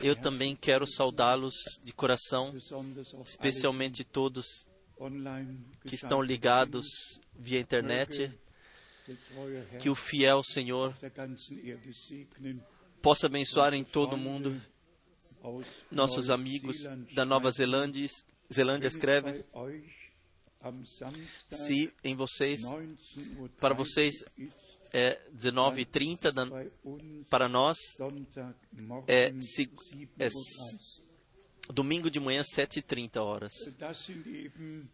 Eu também quero saudá-los de coração, especialmente todos que estão ligados via internet. Que o fiel Senhor possa abençoar em todo o mundo. Nossos amigos da Nova Zelândia, Zelândia escrevem se em vocês, para vocês é 19h30, para nós é, se, é domingo de manhã 7h30 horas.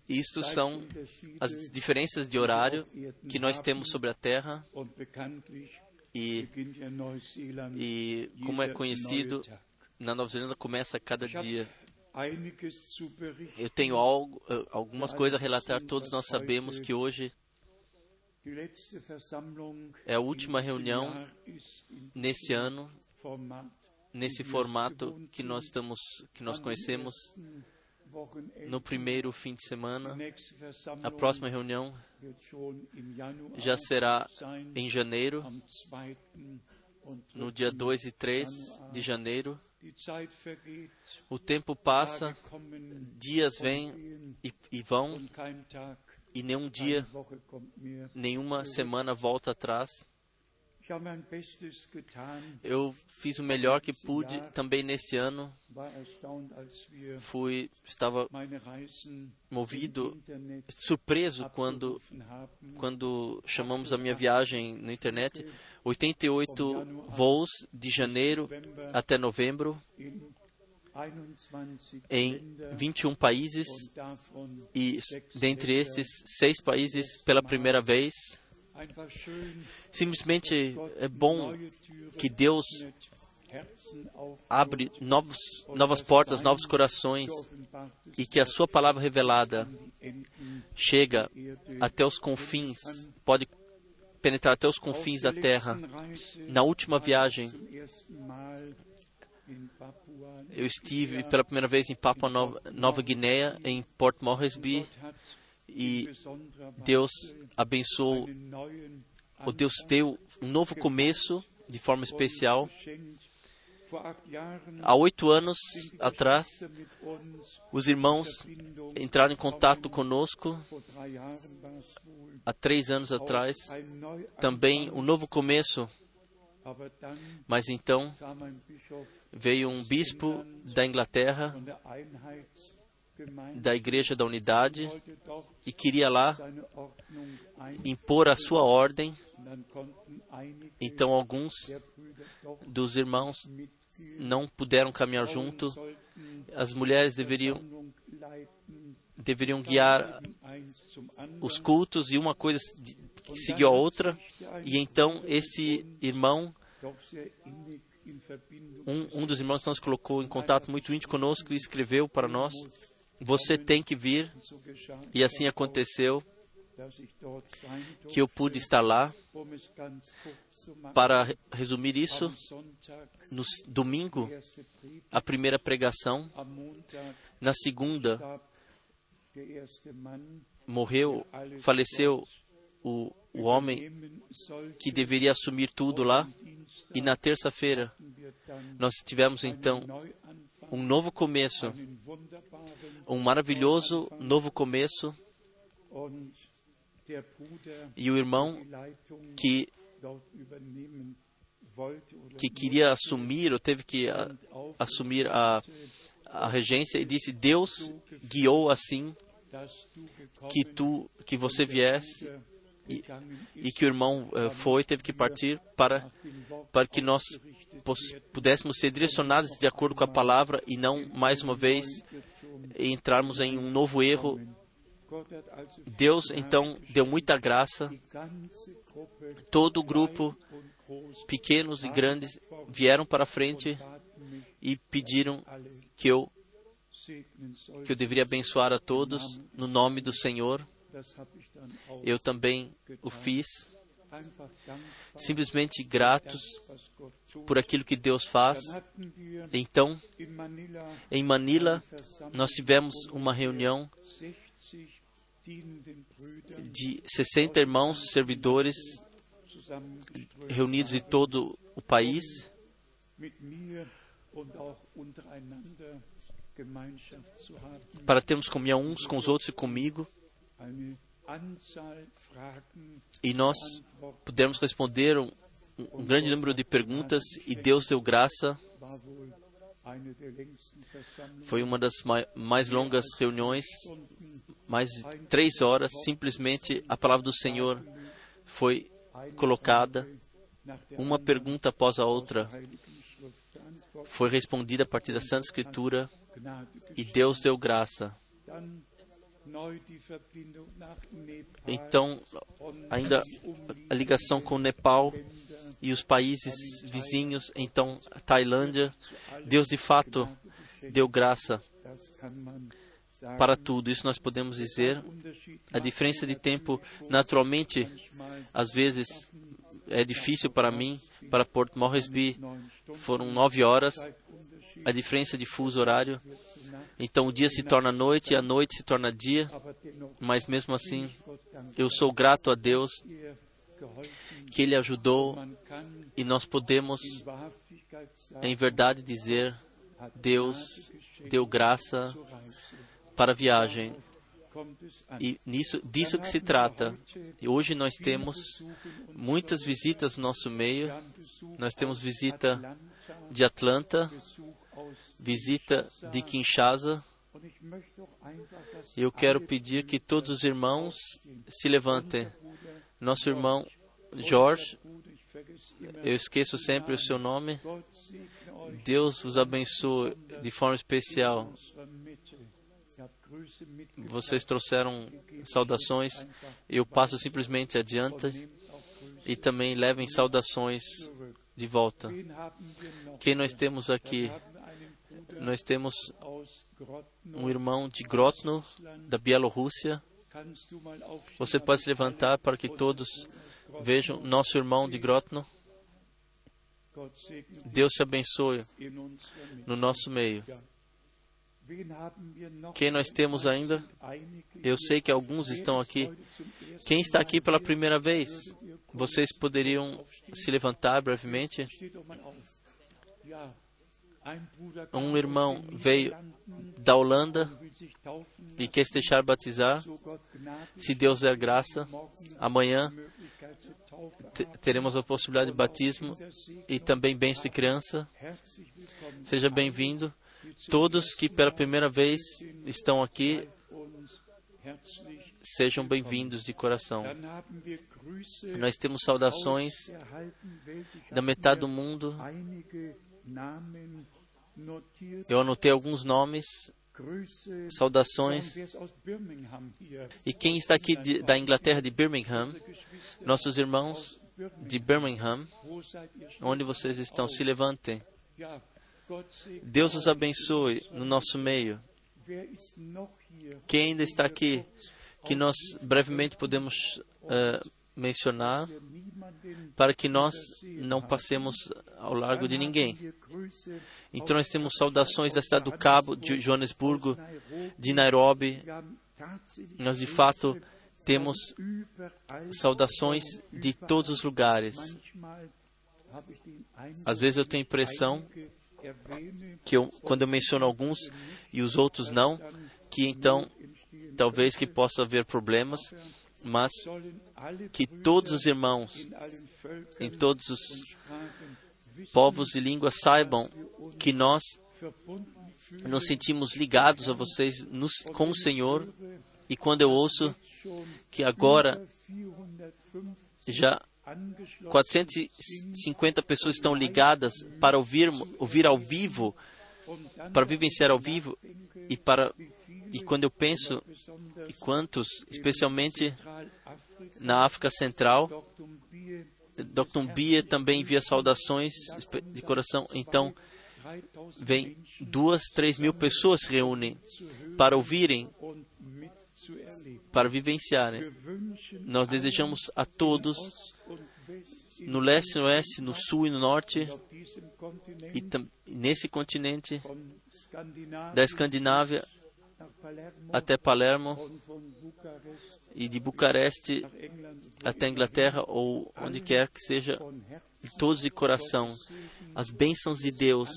Isto são as diferenças de horário que nós temos sobre a Terra e, e como é conhecido, na Nova Zelândia começa cada dia. Eu tenho algo, eh, algumas coisas a relatar. Todos nós sabemos que hoje é a última reunião nesse ano, nesse formato que nós estamos, que nós conhecemos no primeiro fim de semana. A próxima reunião já será em janeiro, no dia 2 e 3 de janeiro. O tempo passa, dias vêm e, e vão, e nenhum dia, nenhuma semana volta atrás. Eu fiz o melhor que pude também nesse ano. Fui, estava movido, surpreso quando, quando chamamos a minha viagem na internet. 88 voos de janeiro até novembro em 21 países e dentre estes seis países pela primeira vez Simplesmente é bom que Deus abre novos, novas portas, novos corações e que a sua palavra revelada chega até os confins, pode penetrar até os confins da terra. Na última viagem, eu estive pela primeira vez em Papua Nova, Nova Guiné, em Port Moresby, e Deus abençoou, o Deus deu um novo começo de forma especial. Há oito anos atrás, os irmãos entraram em contato conosco. Há três anos atrás, também um novo começo. Mas então veio um bispo da Inglaterra da Igreja da Unidade e queria lá impor a sua ordem. Então, alguns dos irmãos não puderam caminhar junto. As mulheres deveriam deveriam guiar os cultos e uma coisa seguiu a outra. E então esse irmão um, um dos irmãos então se colocou em contato muito íntimo conosco e escreveu para nós você tem que vir. E assim aconteceu que eu pude estar lá. Para resumir isso, no domingo, a primeira pregação, na segunda, morreu, faleceu o, o homem que deveria assumir tudo lá, e na terça-feira nós tivemos então um novo começo, um maravilhoso novo começo. E o irmão que que queria assumir ou teve que a, assumir a, a regência e disse Deus guiou assim que tu que você viesse e, e que o irmão uh, foi teve que partir para para que nós pudéssemos ser direcionados de acordo com a palavra e não, mais uma vez, entrarmos em um novo erro. Deus, então, deu muita graça. Todo o grupo, pequenos e grandes, vieram para a frente e pediram que eu que eu deveria abençoar a todos no nome do Senhor. Eu também o fiz simplesmente gratos por aquilo que Deus faz. Então, em Manila, nós tivemos uma reunião de 60 irmãos servidores reunidos de todo o país. para termos comunhão uns com os outros e comigo, e nós pudermos responder um, um grande número de perguntas, e Deus deu graça. Foi uma das mais longas reuniões, mais de três horas, simplesmente a palavra do Senhor foi colocada, uma pergunta após a outra foi respondida a partir da Santa Escritura e Deus deu graça. Então, ainda a ligação com o Nepal e os países vizinhos, então a Tailândia, Deus de fato deu graça para tudo. Isso nós podemos dizer. A diferença de tempo, naturalmente, às vezes é difícil para mim. Para Porto Moresby foram nove horas. A diferença de fuso horário. Então o dia se torna noite e a noite se torna dia. Mas mesmo assim, eu sou grato a Deus que Ele ajudou e nós podemos, em verdade, dizer: Deus deu graça para a viagem. E nisso, disso que se trata. E hoje nós temos muitas visitas no nosso meio. Nós temos visita de Atlanta, visita de Kinshasa. Eu quero pedir que todos os irmãos se levantem. Nosso irmão Jorge, eu esqueço sempre o seu nome. Deus os abençoe de forma especial. Vocês trouxeram saudações, eu passo simplesmente adiante e também levem saudações de volta. Quem nós temos aqui? Nós temos um irmão de Grotno, da Bielorrússia. Você pode se levantar para que todos vejam nosso irmão de Grotno. Deus te abençoe no nosso meio. Quem nós temos ainda? Eu sei que alguns estão aqui. Quem está aqui pela primeira vez? Vocês poderiam se levantar brevemente? Um irmão veio da Holanda e quer se deixar batizar. Se Deus der graça, amanhã teremos a possibilidade de batismo e também bens de criança. Seja bem-vindo. Todos que pela primeira vez estão aqui, sejam bem-vindos de coração. Nós temos saudações da metade do mundo. Eu anotei alguns nomes, saudações. E quem está aqui de, da Inglaterra, de Birmingham, nossos irmãos de Birmingham, onde vocês estão, se levantem. Deus os abençoe no nosso meio. Quem ainda está aqui, que nós brevemente podemos uh, mencionar, para que nós não passemos ao largo de ninguém. Então, nós temos saudações da cidade do Cabo, de Joanesburgo, de Nairobi. Nós, de fato, temos saudações de todos os lugares. Às vezes eu tenho a impressão que eu, quando eu menciono alguns e os outros não, que então talvez que possa haver problemas, mas que todos os irmãos em todos os povos e línguas saibam que nós nos sentimos ligados a vocês nos, com o Senhor. E quando eu ouço que agora já 450 pessoas estão ligadas para ouvir, ouvir ao vivo, para vivenciar ao vivo e para e quando eu penso e quantos, especialmente na África Central, Dr. Bia também envia saudações de coração. Então, vem duas, três mil pessoas se reúnem para ouvirem, para vivenciarem. Nós desejamos a todos no leste, no oeste, no sul e no norte, e nesse continente, da Escandinávia até Palermo e de Bucareste até Inglaterra ou onde quer que seja, todos de coração, as bênçãos de Deus,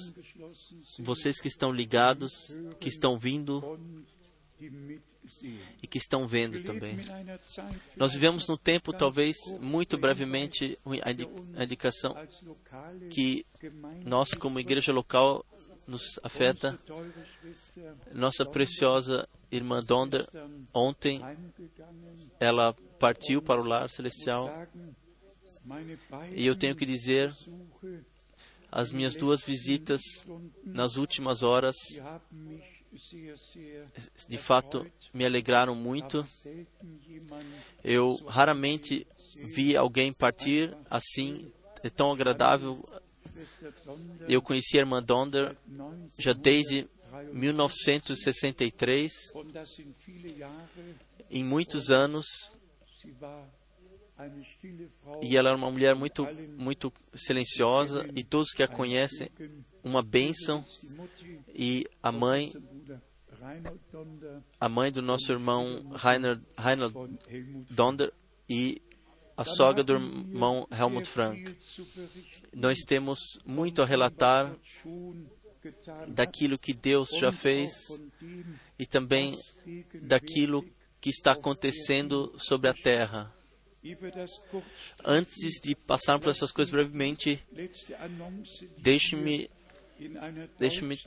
vocês que estão ligados, que estão vindo e que estão vendo também. Nós vivemos num tempo, talvez muito brevemente, a indicação que nós, como igreja local, nos afeta. Nossa preciosa irmã Donder, ontem, ela partiu para o lar celestial. E eu tenho que dizer, as minhas duas visitas nas últimas horas, de fato, me alegraram muito. Eu raramente vi alguém partir assim, é tão agradável eu conheci a irmã Donder já desde 1963. Em muitos anos. E ela era uma mulher muito, muito silenciosa e todos que a conhecem, uma bênção. E a mãe, a mãe do nosso irmão Rainer Donder e a sogra do irmão Helmut Frank. Nós temos muito a relatar daquilo que Deus já fez e também daquilo que está acontecendo sobre a terra. Antes de passar por essas coisas brevemente, deixe-me deixe-me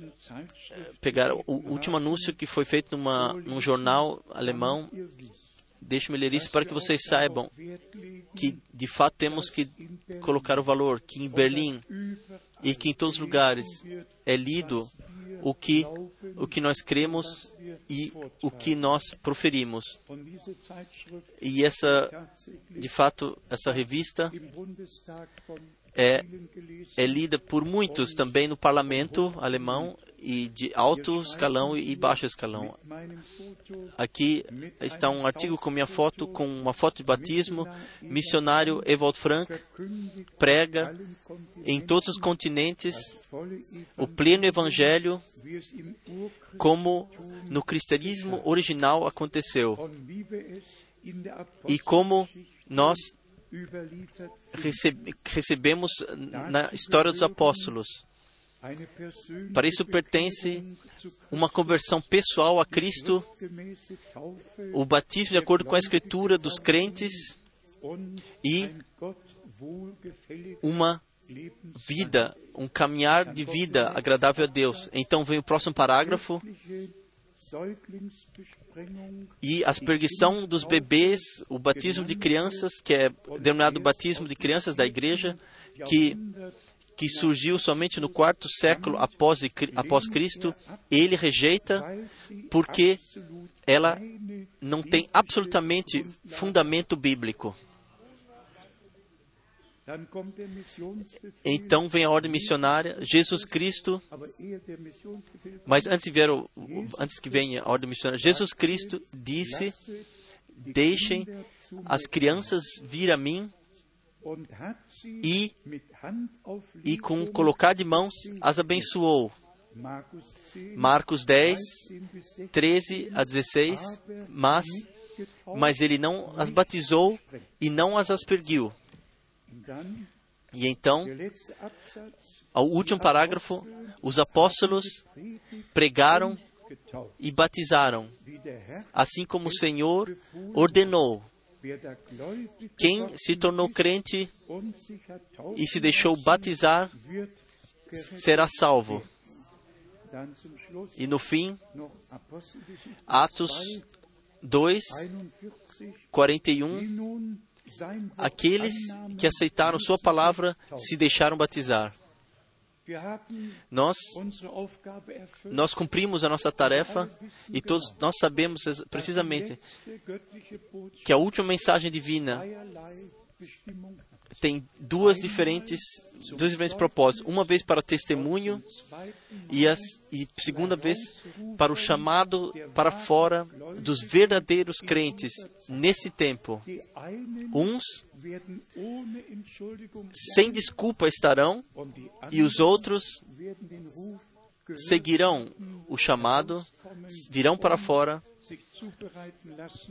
eh, pegar o último anúncio que foi feito numa, num jornal alemão Deixe-me ler isso para que vocês saibam que, de fato, temos que colocar o valor que em Berlim e que em todos os lugares é lido o que, o que nós cremos e o que nós proferimos. E essa, de fato, essa revista é, é lida por muitos também no parlamento alemão e de alto escalão e baixo escalão. Aqui está um artigo com minha foto, com uma foto de batismo. Missionário Ewald Frank prega em todos os continentes o pleno evangelho como no cristianismo original aconteceu e como nós recebemos na história dos apóstolos. Para isso pertence uma conversão pessoal a Cristo, o batismo de acordo com a Escritura dos crentes e uma vida, um caminhar de vida agradável a Deus. Então vem o próximo parágrafo. E a aspergição dos bebês, o batismo de crianças, que é denominado batismo de crianças da igreja, que que surgiu somente no quarto século após, após Cristo, ele rejeita porque ela não tem absolutamente fundamento bíblico. Então vem a ordem missionária, Jesus Cristo, mas antes, vier o, antes que venha a ordem missionária, Jesus Cristo disse: Deixem as crianças vir a mim e, e com colocar de mãos as abençoou. Marcos 10, 13 a 16, mas, mas ele não as batizou e não as aspergiu. E então, ao último parágrafo, os apóstolos pregaram e batizaram, assim como o Senhor ordenou. Quem se tornou crente e se deixou batizar será salvo. E no fim, Atos 2, 41, aqueles que aceitaram Sua palavra se deixaram batizar. Nós, nós cumprimos a nossa tarefa e todos nós sabemos precisamente que a última mensagem divina tem duas diferentes, dois diferentes propósitos. Uma vez para testemunho e, a e segunda vez para o chamado para fora dos verdadeiros crentes nesse tempo. Uns sem desculpa estarão e os outros seguirão o chamado, virão para fora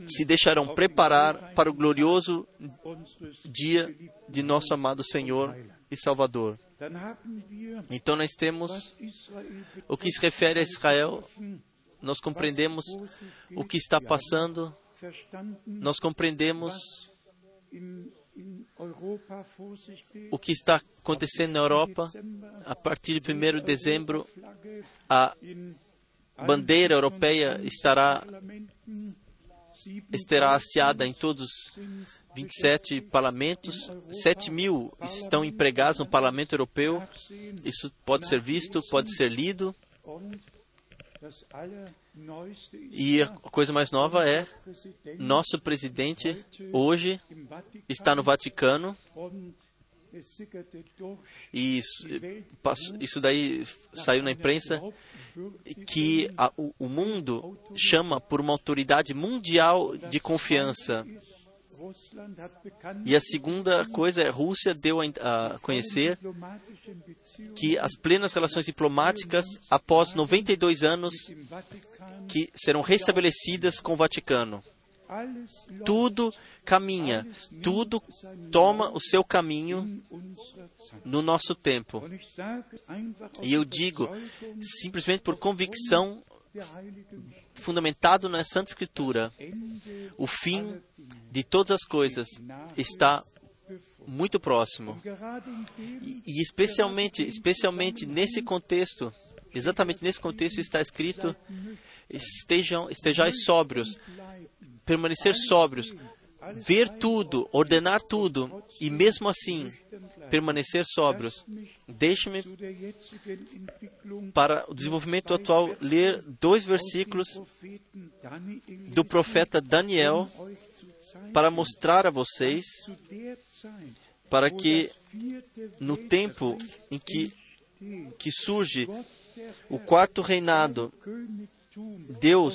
se deixarão preparar para o glorioso dia de nosso amado Senhor e Salvador. Então nós temos o que se refere a Israel, nós compreendemos o que está passando, nós compreendemos o que está acontecendo na Europa. A partir de 1 de dezembro, a bandeira europeia estará estará hasteada em todos os 27 parlamentos. 7 mil estão empregados no parlamento europeu. Isso pode ser visto, pode ser lido. E a coisa mais nova é: nosso presidente hoje está no Vaticano. E isso, isso daí saiu na imprensa que a, o, o mundo chama por uma autoridade mundial de confiança. E a segunda coisa é a Rússia deu a conhecer que as plenas relações diplomáticas, após 92 anos, que serão restabelecidas com o Vaticano. Tudo caminha, tudo toma o seu caminho no nosso tempo. E eu digo, simplesmente por convicção, fundamentado na Santa Escritura, o fim de todas as coisas está muito próximo. E, especialmente, especialmente nesse contexto, exatamente nesse contexto está escrito: estejam, estejais sóbrios, permanecer sóbrios, ver tudo, ordenar tudo e mesmo assim permanecer sóbrios. Deixe-me, para o desenvolvimento atual, ler dois versículos do profeta Daniel para mostrar a vocês, para que no tempo em que, que surge o quarto reinado, Deus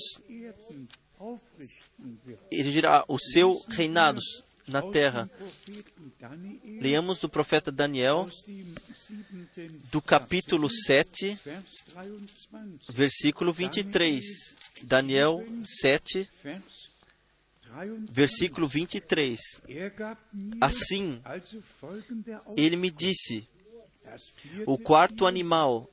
erigirá o seu reinado na terra. Leamos do profeta Daniel, do capítulo 7, versículo 23. Daniel 7, versículo 23. Assim, ele me disse: o quarto animal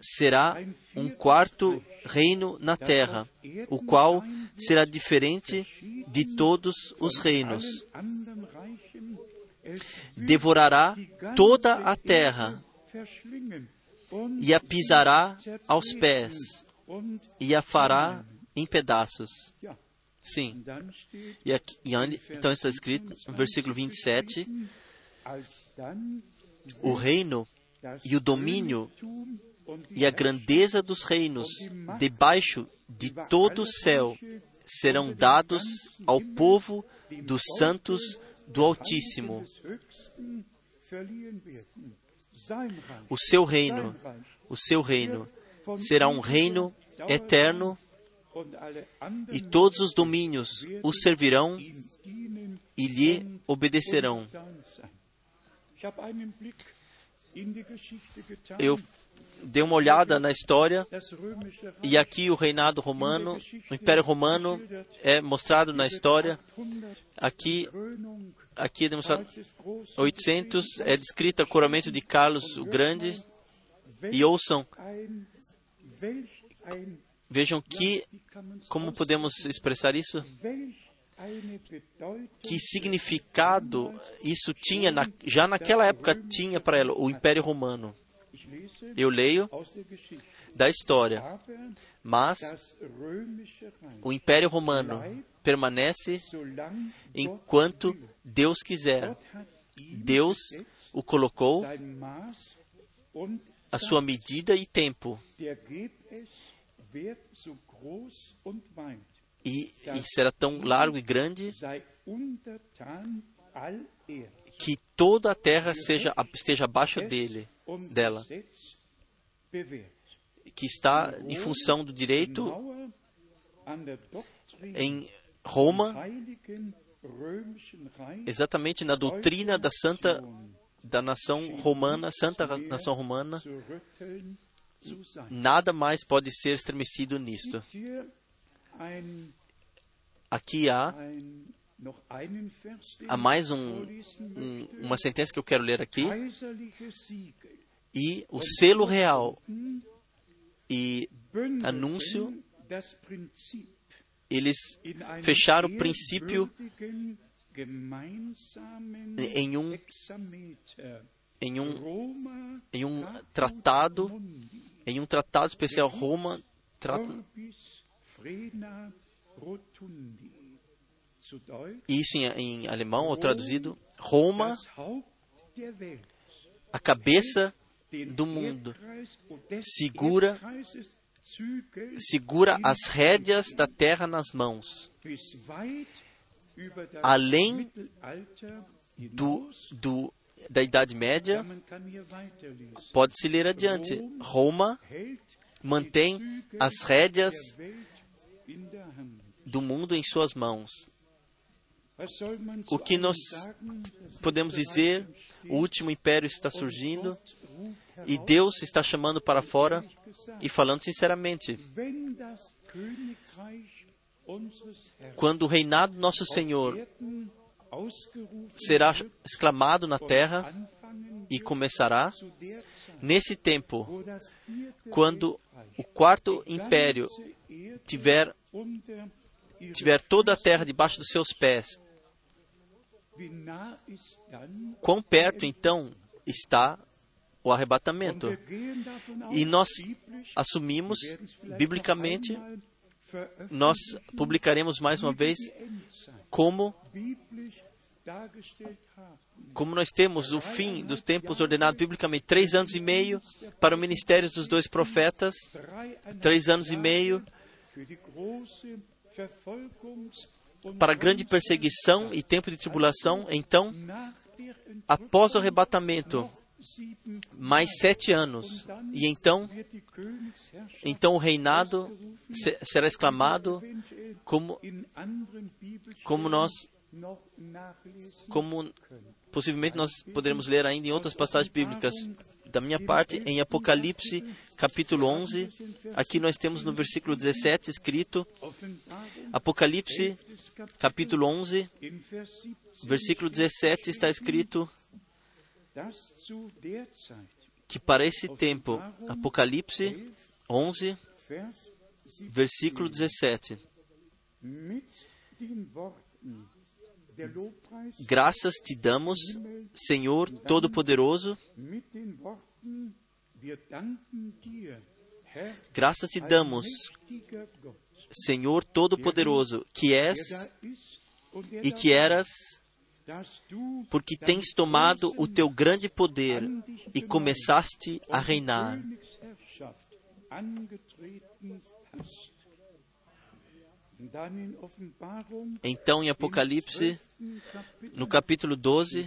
será um quarto reino na terra, o qual será diferente de todos os reinos. Devorará toda a terra e a pisará aos pés e a fará em pedaços. Sim. E, aqui, então está escrito no versículo 27 o reino e o domínio e a grandeza dos reinos debaixo de todo o céu serão dados ao povo dos santos do Altíssimo. O seu reino, o seu reino será um reino eterno e todos os domínios o servirão e lhe obedecerão. Eu dei uma olhada na história. E aqui o reinado romano, o Império Romano é mostrado na história. Aqui, aqui é demonstrado 800 é descrito o coramento de Carlos o Grande. E ouçam, vejam que como podemos expressar isso? Que significado isso tinha na, já naquela época tinha para ela o Império Romano. Eu leio da história, mas o Império Romano permanece enquanto Deus quiser. Deus o colocou a sua medida e tempo e, e será tão largo e grande que toda a terra seja, esteja abaixo dele, dela, que está em função do direito em Roma, exatamente na doutrina da santa da nação romana, santa nação romana, nada mais pode ser estremecido nisto. Aqui há, há mais um, um- uma sentença que eu quero ler aqui. E o selo real e Anúncio. eles fecharam o princípio em um, em um, em um tratado, em um tratado especial Roma trata isso em, em alemão ou traduzido Roma, a cabeça do mundo, segura- segura as rédeas da terra nas mãos, além do, do da Idade Média. Pode-se ler adiante. Roma mantém as rédeas do mundo em suas mãos. O que nós Podemos dizer, o último império está surgindo e Deus está chamando para fora e falando sinceramente. Quando o reinado do nosso Senhor será exclamado na terra e começará nesse tempo, quando o quarto império tiver, tiver toda a terra debaixo dos seus pés. Quão perto então está o arrebatamento? E nós assumimos, biblicamente, nós publicaremos mais uma vez como como nós temos o fim dos tempos ordenado biblicamente, três anos e meio para o ministério dos dois profetas, três anos e meio para a grande perseguição e tempo de tribulação. Então, após o arrebatamento, mais sete anos. E então, então o reinado se- será exclamado como, como nós, como possivelmente nós poderemos ler ainda em outras passagens bíblicas. Da minha parte, em Apocalipse, capítulo 11, aqui nós temos no versículo 17 escrito, Apocalipse, capítulo 11, in Vers 17 versículo 17 está escrito que para esse tempo, Apocalipse 11, Vers 17, versículo 17, graças te damos, Senhor Todo-Poderoso, graças te damos, Senhor Todo-Poderoso, que és e que eras, porque tens tomado o teu grande poder e começaste a reinar. Então, em Apocalipse, 12. Kapitel, no capítulo 12,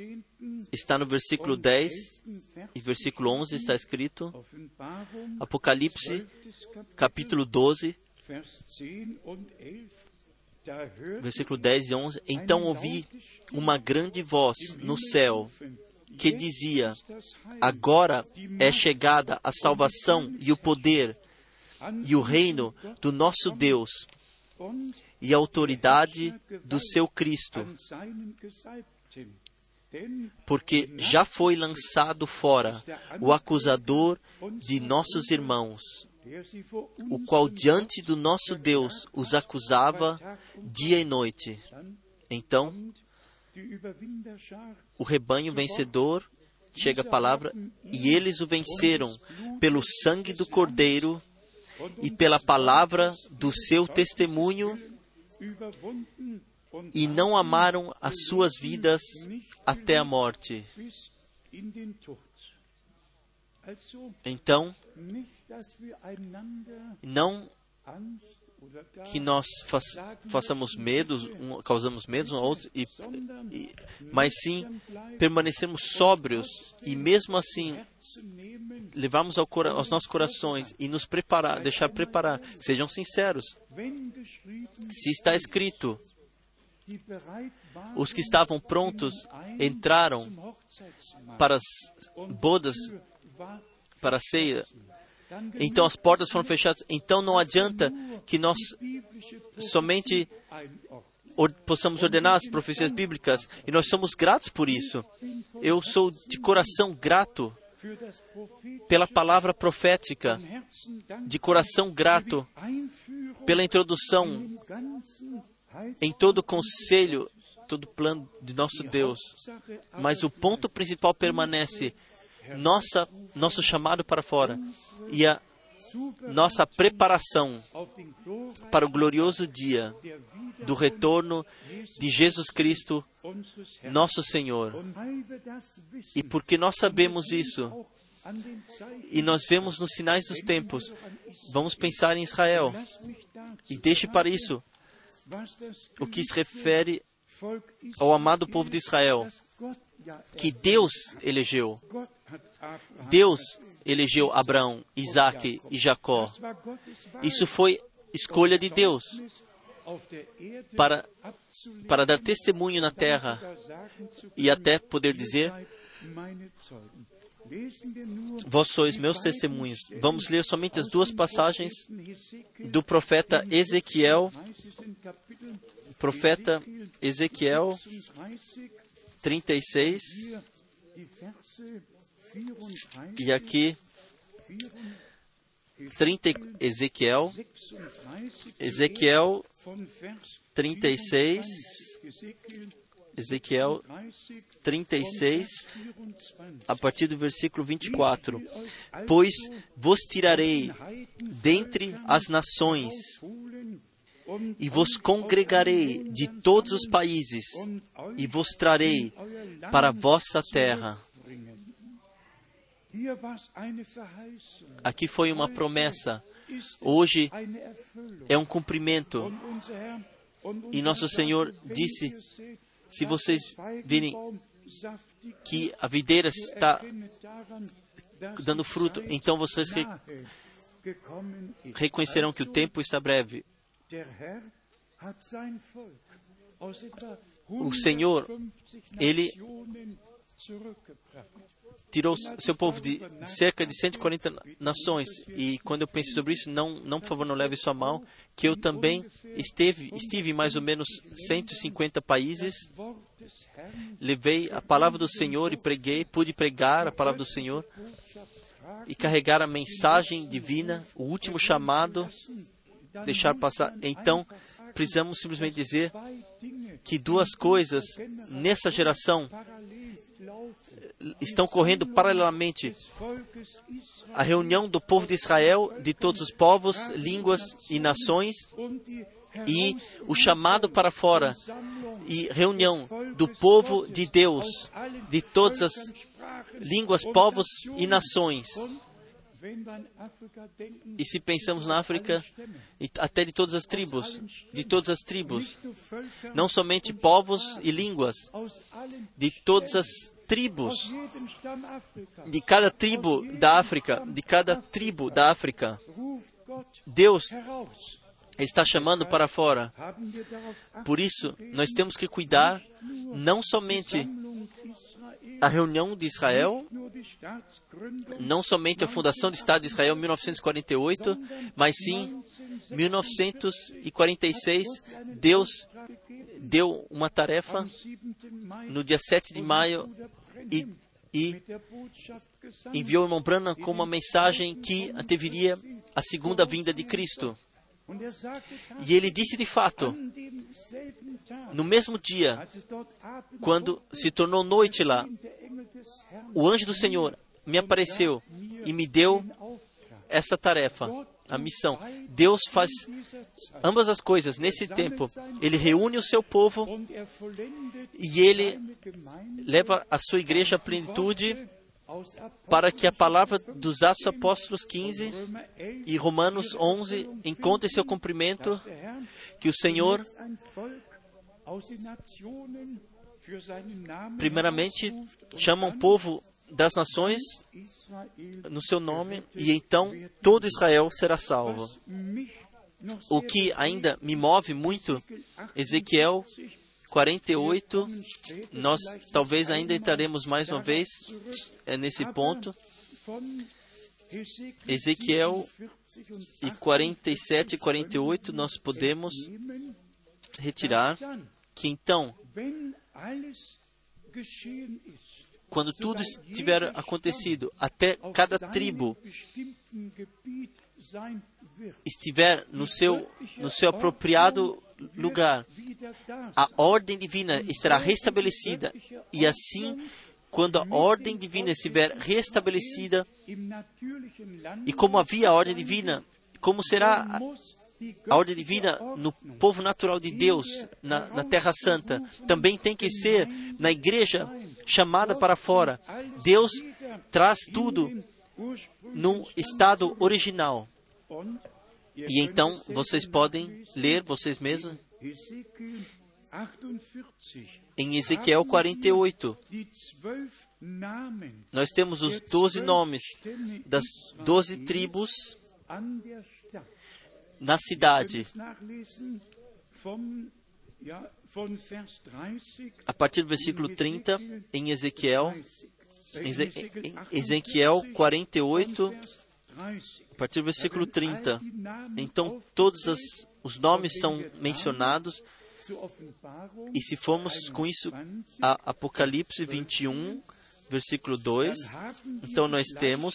im 10. está no versículo und 10 11. Vers e versículo 11 está escrito, Apocalipse, 12. Kapitel, capítulo 12, Vers 10 und 11. Da hörte versículo 10 e 11. Então ouvi uma grande voz no céu que dizia: Agora é chegada a salvação e o poder e o reino do nosso Deus e a autoridade do seu Cristo, porque já foi lançado fora o acusador de nossos irmãos, o qual diante do nosso Deus os acusava dia e noite. Então, o rebanho vencedor chega a palavra, e eles o venceram pelo sangue do Cordeiro e pela palavra do seu testemunho, e não amaram as suas vidas até a morte. Então, não que nós fa façamos medos, um, causamos medos um ao outro, e, e, mas sim permanecemos sóbrios e mesmo assim levarmos ao aos nossos corações e nos preparar, deixar preparar. Sejam sinceros. Se está escrito, os que estavam prontos entraram para as bodas, para a ceia. Então as portas foram fechadas. Então não adianta que nós somente possamos ordenar as profecias bíblicas e nós somos gratos por isso. Eu sou de coração grato pela palavra profética, de coração grato pela introdução em todo o conselho, todo plano de nosso Deus. Mas o ponto principal permanece nossa, nosso chamado para fora e a nossa preparação para o glorioso dia do retorno de Jesus Cristo, nosso Senhor. E porque nós sabemos isso, e nós vemos nos sinais dos tempos, vamos pensar em Israel. E deixe para isso o que se refere ao amado povo de Israel, que Deus elegeu. Deus elegeu Abraão, Isaac e Jacó. Isso foi escolha de Deus para, para dar testemunho na terra e até poder dizer: Vós sois meus testemunhos. Vamos ler somente as duas passagens do profeta Ezequiel, profeta Ezequiel 36, e aqui 30, Ezequiel, Ezequiel 36, Ezequiel 36, a partir do versículo 24. Pois vos tirarei dentre as nações e vos congregarei de todos os países e vos trarei para vossa terra. Aqui foi uma promessa. Hoje é um cumprimento. E nosso Senhor disse: se vocês virem que a videira está dando fruto, então vocês re reconhecerão que o tempo está breve. O Senhor, Ele tirou seu povo de cerca de 140 nações. E quando eu penso sobre isso, não, não por favor, não leve isso a mal, que eu também esteve, estive em mais ou menos 150 países. Levei a palavra do Senhor e preguei, pude pregar a palavra do Senhor e carregar a mensagem divina, o último chamado, deixar passar. Então, precisamos simplesmente dizer que duas coisas nessa geração estão correndo paralelamente. A reunião do povo de Israel, de todos os povos, línguas e nações, e o chamado para fora, e reunião do povo de Deus, de todas as línguas, povos e nações. E se pensamos na África, até de todas as tribos, de todas as tribos, não somente povos e línguas, de todas as tribos, de cada tribo da África, de cada tribo da África, Deus está chamando para fora. Por isso, nós temos que cuidar não somente a reunião de Israel, não somente a fundação do Estado de Israel em 1948, mas sim 1946, Deus deu uma tarefa no dia 7 de maio e, e enviou o irmão Branham com uma mensagem que anteviria a segunda vinda de Cristo. E ele disse de fato, no mesmo dia, quando se tornou noite lá, o anjo do Senhor me apareceu e me deu essa tarefa, a missão. Deus faz ambas as coisas nesse tempo. Ele reúne o seu povo e ele leva a sua igreja à plenitude para que a palavra dos Atos Apóstolos 15 e Romanos 11 encontre seu cumprimento, que o Senhor, primeiramente, chama um povo das nações no seu nome e então todo Israel será salvo. O que ainda me move muito, Ezequiel 48, nós talvez ainda entraremos mais uma vez nesse ponto. Ezequiel e 47 e 48 nós podemos retirar que então, quando tudo estiver acontecido, até cada tribo estiver no seu, no seu apropriado lugar, a ordem divina estará restabelecida. e assim quando a ordem divina estiver restabelecida, e como havia a ordem divina, como será ordem divina no povo natural de Deus, na, na Terra Santa, também tem que ser na igreja chamada para fora. Deus traz tudo num estado original. E então vocês podem ler vocês mesmos em Ezequiel 48, nós temos os doze nomes das doze tribos na cidade. A partir do versículo 30, em Ezequiel, em Ezequiel 48, a partir do versículo 30. Então, todos as, os nomes são mencionados e se formos com isso a Apocalipse 21, versículo 2, então nós temos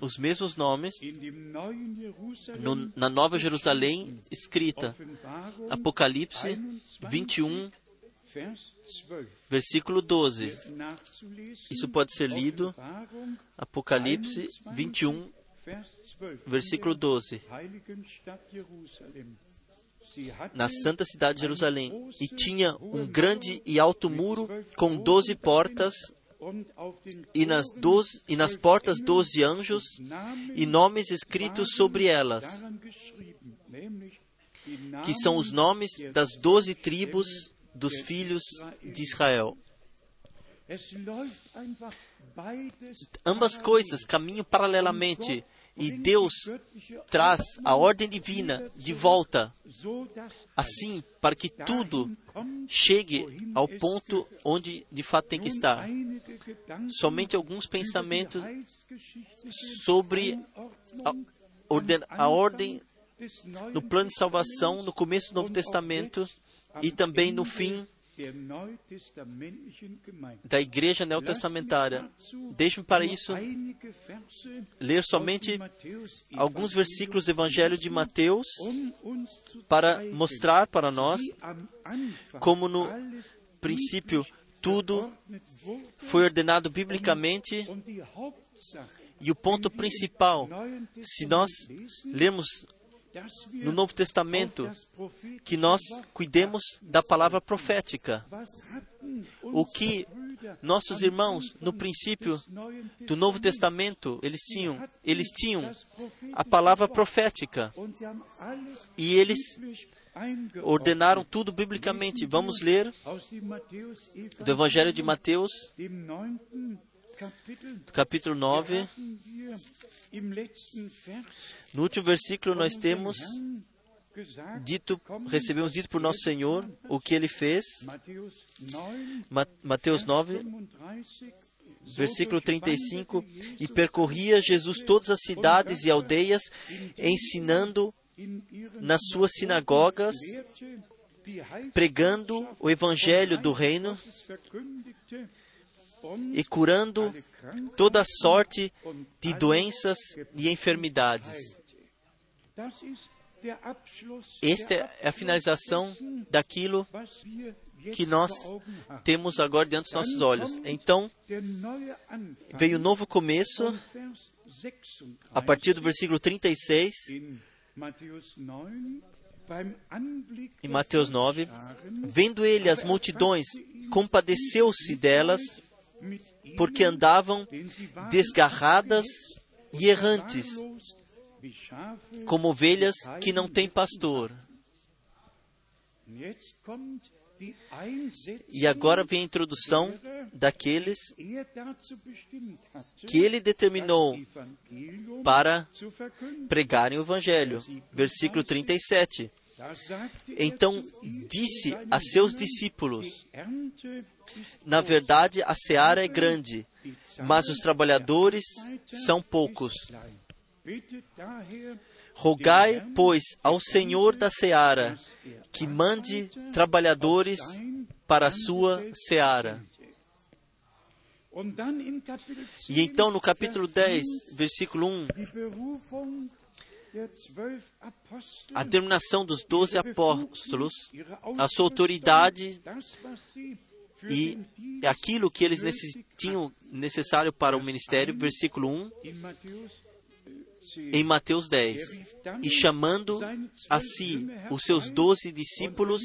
os mesmos nomes no, na Nova Jerusalém escrita. Apocalipse 21, versículo 12. Isso pode ser lido. Apocalipse 21, versículo 12 na santa cidade de Jerusalém, e tinha um grande e alto muro com doze portas, e nas, doze, e nas portas doze anjos, e nomes escritos sobre elas, que são os nomes das doze tribos dos filhos de Israel. Ambas coisas caminham paralelamente e Deus traz a ordem divina de volta, assim, para que tudo chegue ao ponto onde de fato tem que estar. Somente alguns pensamentos sobre a, orden, a ordem no plano de salvação no começo do Novo Testamento e também no fim da igreja neotestamentária. Deixe-me para isso ler somente alguns versículos do Evangelho de Mateus para mostrar para nós como no princípio tudo foi ordenado biblicamente e o ponto principal, se nós lermos no Novo Testamento que nós cuidemos da palavra profética. O que nossos irmãos, no princípio do Novo Testamento, eles tinham, eles tinham a palavra profética. E eles ordenaram tudo biblicamente. Vamos ler do Evangelho de Mateus, capítulo 9. No último versículo nós temos dito, recebemos dito por nosso Senhor o que ele fez. Mateus 9, versículo 35, e percorria Jesus todas as cidades e aldeias, ensinando nas suas sinagogas, pregando o evangelho do reino e curando toda sorte de doenças e enfermidades. Esta é a finalização daquilo que nós temos agora diante dos nossos olhos. Então, veio o um novo começo, a partir do versículo 36, em Mateus 9, vendo ele as multidões, compadeceu-se delas, porque andavam desgarradas e errantes, como ovelhas que não têm pastor. E agora vem a introdução daqueles que ele determinou para pregarem o Evangelho. Versículo 37. Então disse a seus discípulos: Na verdade, a seara é grande, mas os trabalhadores são poucos. Rogai, pois, ao Senhor da seara que mande trabalhadores para a sua seara. E então, no capítulo 10, versículo 1, a terminação dos doze apóstolos, a sua autoridade e aquilo que eles tinham necessário para o ministério, versículo 1, em Mateus 10. E chamando a si os seus doze discípulos,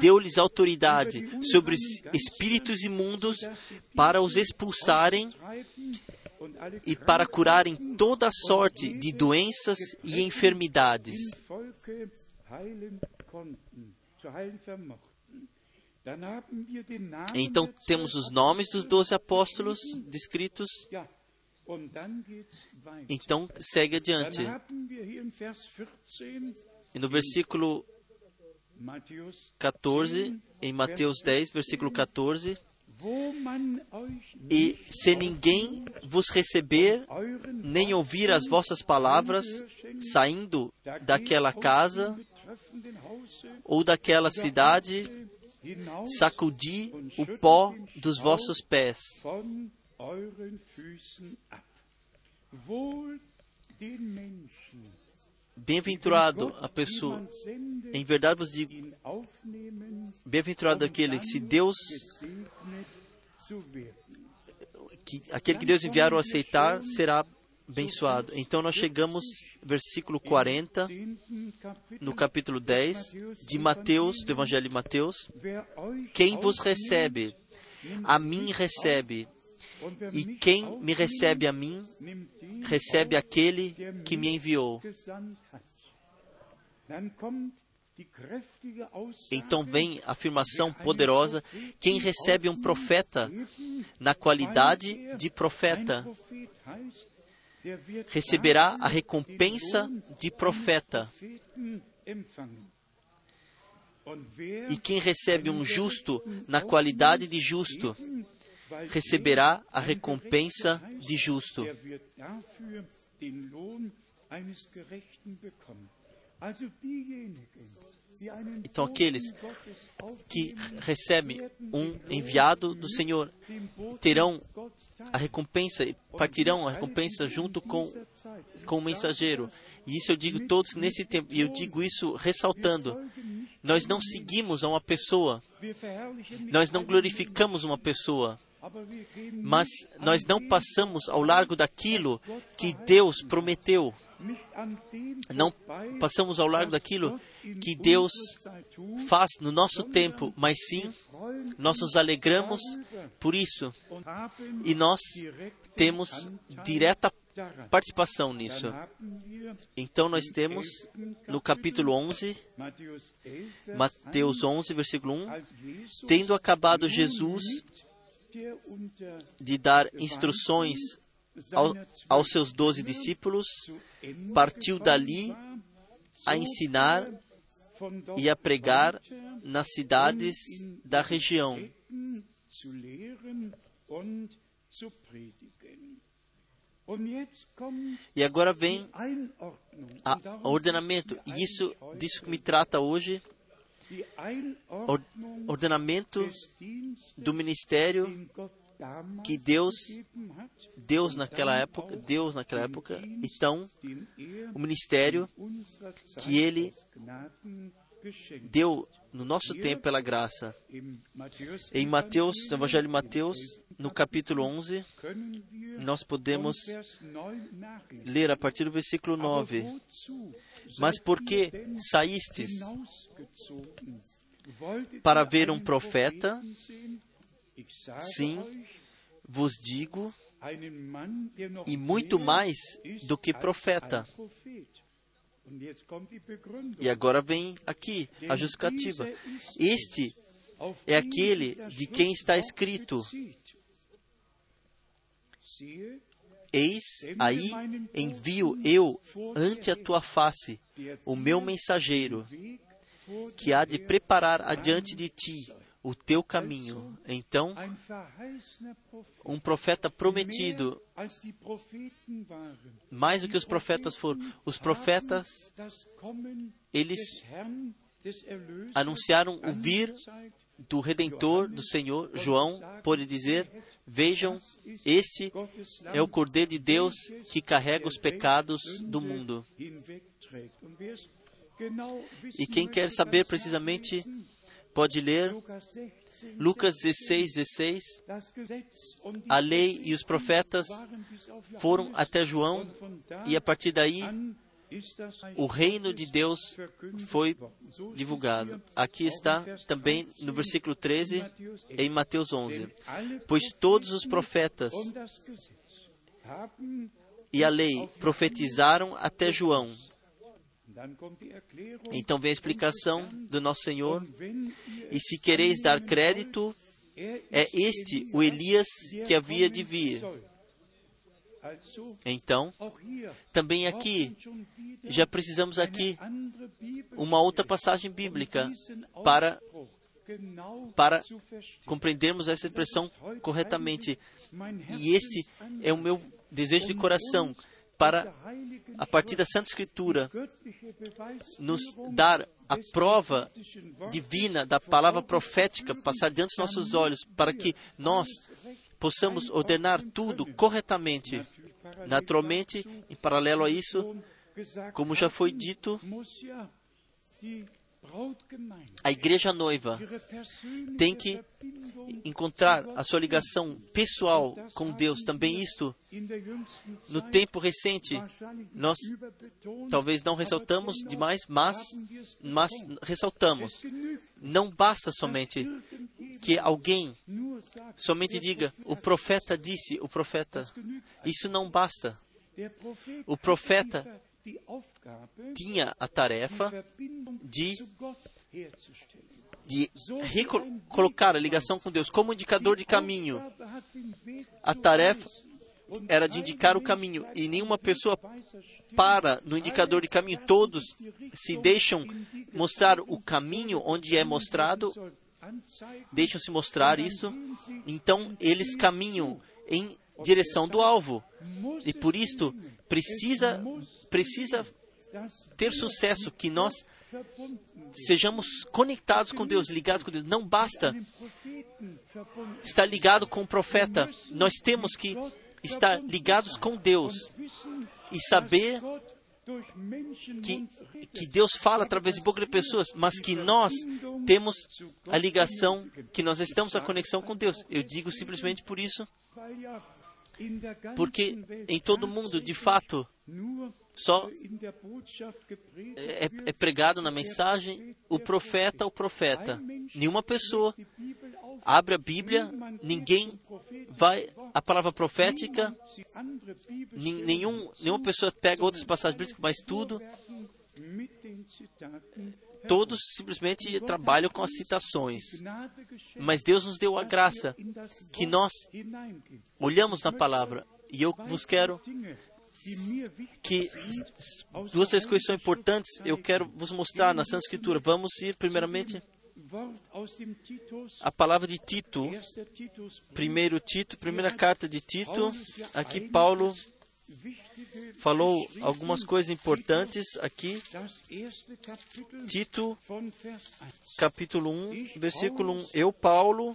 deu-lhes autoridade sobre os espíritos imundos para os expulsarem e para curarem toda sorte de doenças e enfermidades. Então temos os nomes dos doze apóstolos descritos. Então segue adiante. E no versículo 14, em Mateus 10, versículo 14, e se ninguém vos receber, nem ouvir as vossas palavras, saindo daquela casa ou daquela cidade, sacudi o pó dos vossos pés. Bem-aventurado a pessoa, em verdade vos digo, bem-aventurado aquele que se Deus, que, aquele que Deus enviar ou aceitar, será abençoado. Então nós chegamos, versículo 40, no capítulo 10 de Mateus, do Evangelho de Mateus. Quem vos recebe, a mim recebe. E quem me recebe a mim, recebe aquele que me enviou. Então vem a afirmação poderosa: quem recebe um profeta na qualidade de profeta receberá a recompensa de profeta. E quem recebe um justo na qualidade de justo receberá a recompensa de justo. Então, aqueles que recebem um enviado do Senhor terão a recompensa, partirão a recompensa junto com, com o mensageiro. E isso eu digo todos nesse tempo, e eu digo isso ressaltando. Nós não seguimos a uma pessoa, nós não glorificamos uma pessoa, mas nós não passamos ao largo daquilo que Deus prometeu. Não passamos ao largo daquilo que Deus faz no nosso tempo, mas sim nós nos alegramos por isso e nós temos direta participação nisso. Então nós temos no capítulo 11, Mateus 11, versículo 1, tendo acabado Jesus de dar instruções ao, aos seus doze discípulos, partiu dali a ensinar e a pregar nas cidades da região. E agora vem o ordenamento, e isso disso que me trata hoje, ordenamento do ministério que Deus, Deus naquela época, Deus naquela época, então o ministério que Ele deu no nosso tempo pela graça. Em Mateus, no Evangelho de Mateus, no capítulo 11, nós podemos ler a partir do versículo 9. Mas por que saístes para ver um profeta? Sim, vos digo, e muito mais do que profeta. E agora vem aqui a justificativa. Este é aquele de quem está escrito: Eis aí envio eu ante a tua face o meu mensageiro, que há de preparar adiante de ti o teu caminho. Então, um profeta prometido, mais do que os profetas foram, os profetas, eles anunciaram o vir do Redentor, do Senhor. João pôde dizer: Vejam, este é o Cordeiro de Deus que carrega os pecados do mundo. E quem quer saber precisamente pode ler Lucas 16, 16. A lei e os profetas foram até João, e a partir daí o reino de Deus foi divulgado. Aqui está também no versículo 13, em Mateus 11. Pois todos os profetas e a lei profetizaram até João. Então vem a explicação do nosso Senhor. E se quereis dar crédito, é este o Elias que havia de vir. Então, também aqui, já precisamos aqui uma outra passagem bíblica para, para compreendermos essa expressão corretamente. E este é o meu desejo de coração, para, a partir da Santa Escritura, nos dar a prova divina da palavra profética, passar diante dos nossos olhos, para que nós possamos ordenar tudo corretamente. Naturalmente, em paralelo a isso, como já foi dito, a igreja noiva tem que encontrar a sua ligação pessoal com Deus. Também isto, no tempo recente, nós talvez não ressaltamos demais, mas, mas ressaltamos. Não basta somente que alguém somente diga, o profeta disse, o profeta. Isso não basta. O profeta tinha a tarefa de, de colocar a ligação com Deus como indicador de caminho. A tarefa era de indicar o caminho e nenhuma pessoa para no indicador de caminho. Todos se deixam mostrar o caminho onde é mostrado, deixam-se mostrar isto, então eles caminham em direção do alvo. E por isto precisa precisa ter sucesso, que nós sejamos conectados com Deus, ligados com Deus. Não basta estar ligado com o profeta, nós temos que estar ligados com Deus e saber que, que Deus fala através de boca de pessoas, mas que nós temos a ligação, que nós estamos a conexão com Deus. Eu digo simplesmente por isso, porque em todo mundo, de fato, só é, é, pregado na mensagem o profeta, o profeta. Nenhuma pessoa abre a Bíblia, ninguém vai a palavra profética, nenhum, nenhuma pessoa pega outras passagens bíblicas, mas tudo todos simplesmente trabalham com as citações. Mas Deus nos deu a graça que nós olhamos na palavra. E eu vos quero que duas três coisas são importantes. Eu quero vos mostrar na Santa Escritura. Vamos ir primeiramente a palavra de Tito, primeiro Tito, primeira carta de Tito. Aqui Paulo falou algumas coisas importantes aqui. Tito, capítulo 1, versículo 1. Eu, Paulo,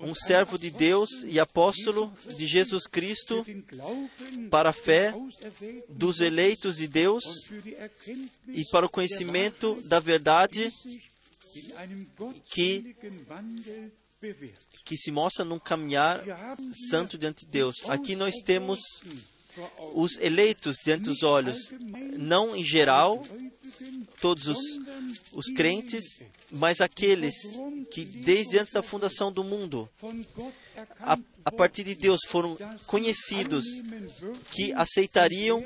um servo de Deus e apóstolo de Jesus Cristo para a fé dos eleitos de Deus e para o conhecimento da verdade que que se mostra num caminhar santo diante de Deus. Aqui nós temos os eleitos diante dos olhos, não em geral, todos os, os crentes, mas aqueles que desde antes da fundação do mundo, a, a partir de Deus, foram conhecidos, que aceitariam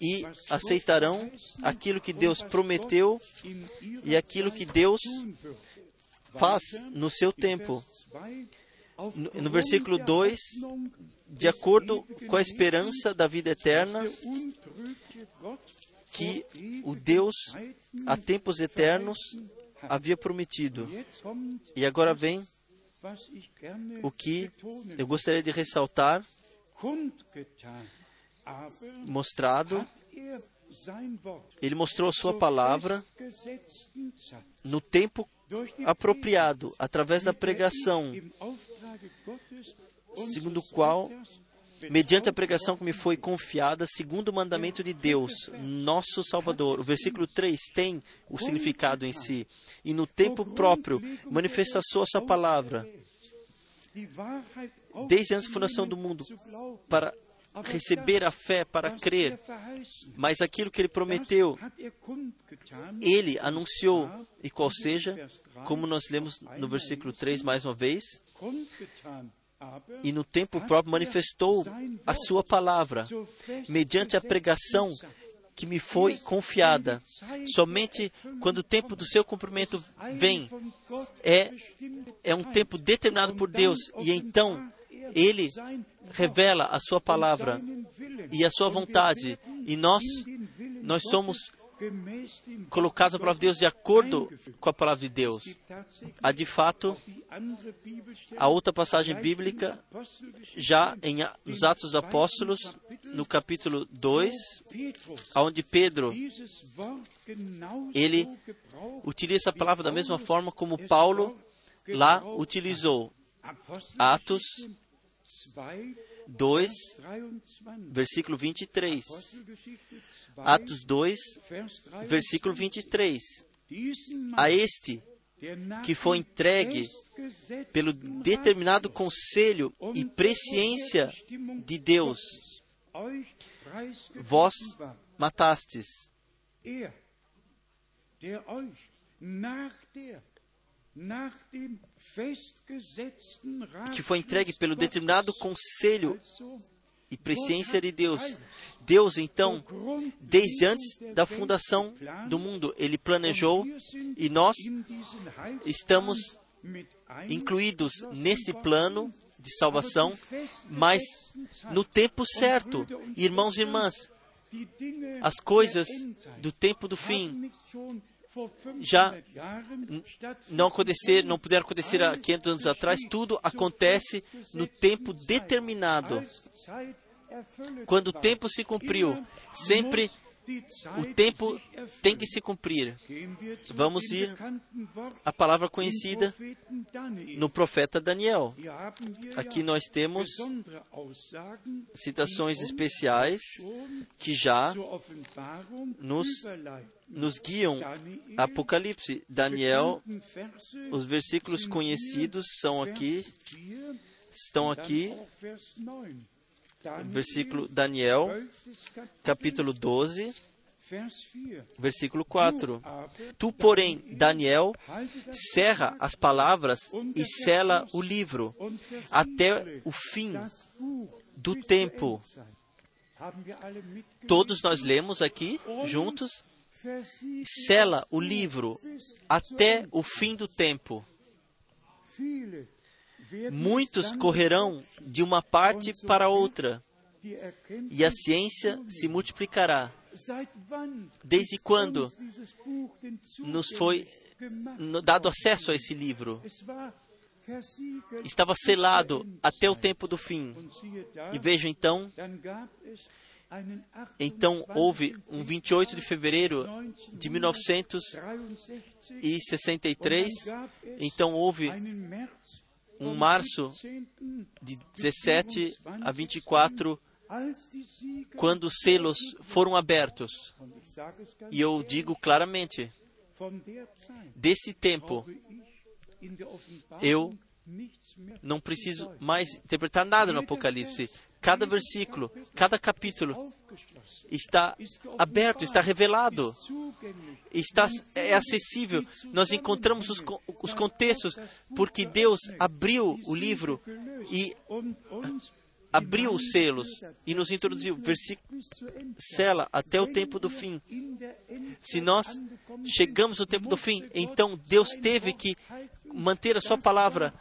e aceitarão aquilo que Deus prometeu e aquilo que Deus faz no seu tempo. No, versículo 2, de acordo com a esperança da vida eterna, que o Deus, há tempos eternos, havia prometido. E agora vem o que eu gostaria de ressaltar, mostrado. Ele mostrou a sua palavra no tempo apropriado, através da pregação, segundo o qual, mediante a pregação que me foi confiada, segundo o mandamento de Deus, nosso Salvador. O versículo 3 tem o significado em si. E no tempo próprio manifestou a sua palavra, desde antes da fundação do mundo, para receber a fé, para crer. er Mas aquilo que ele prometeu, ele anunciou, e qual seja, como nós lemos no versículo 3 mais uma vez, e no tempo próprio manifestou a sua palavra, mediante a pregação que me foi confiada. Somente quando o tempo do seu cumprimento vem, é, é um tempo determinado por Deus, e então ele revela a sua palavra e a sua vontade, e nós, nós somos colocados na palavra de Deus de acordo com a palavra de Deus. Há de fato a outra passagem bíblica já em, nos Atos dos Apóstolos, no capítulo 2, Petrus onde Pedro ele utiliza a palavra da mesma forma como Paulo lá utilizou. Atos 2, 2, 23. versículo 23. Apostelgeschichte 2, Atos 2, Vers 3. versículo 23. Diesen Mann, A este que foi entregue pelo determinado conselho e presciência de Deus, vós matastes. Que foi entregue pelo determinado conselho e presciência de Deus. Deus, então, desde antes da fundação do mundo, ele planejou e nós estamos incluídos neste plano de salvação, mas no tempo certo. Irmãos e irmãs, as coisas do tempo do fim nicht schon vor 500 já não acontecer, não puderam acontecer há 500 anos atrás, tudo acontece no tempo determinado. Quando o tempo se cumpriu, sempre o tempo tem que se cumprir. Vamos ir à palavra conhecida no profeta Daniel. Aqui nós temos citações especiais que já nos, nos guiam Apocalipse. Daniel, os versículos conhecidos são aqui, estão aqui, versículo Daniel, capítulo 12, versículo 4. Tu, porém, Daniel, cerra as palavras e sela o livro até o fim do tempo. Todos nós lemos aqui juntos. Sela o livro até o fim do tempo. Muitos correrão de uma parte para outra, e a ciência se multiplicará. Desde quando nos foi dado acesso a esse livro? Estava selado até o tempo do fim. E veja então, então houve um 28 de fevereiro de 1963, então houve um março de 17 a 24, quando os selos foram abertos. E eu digo claramente, desse tempo, eu não preciso mais interpretar nada no Apocalipse. Cada versículo, cada capítulo está aberto, está revelado, está é acessível. Nós encontramos os, os contextos porque Deus abriu o livro e abriu os selos e nos introduziu. Versículo cela até o tempo do fim. Se nós chegamos no tempo do fim, então Deus teve que manter a sua palavra.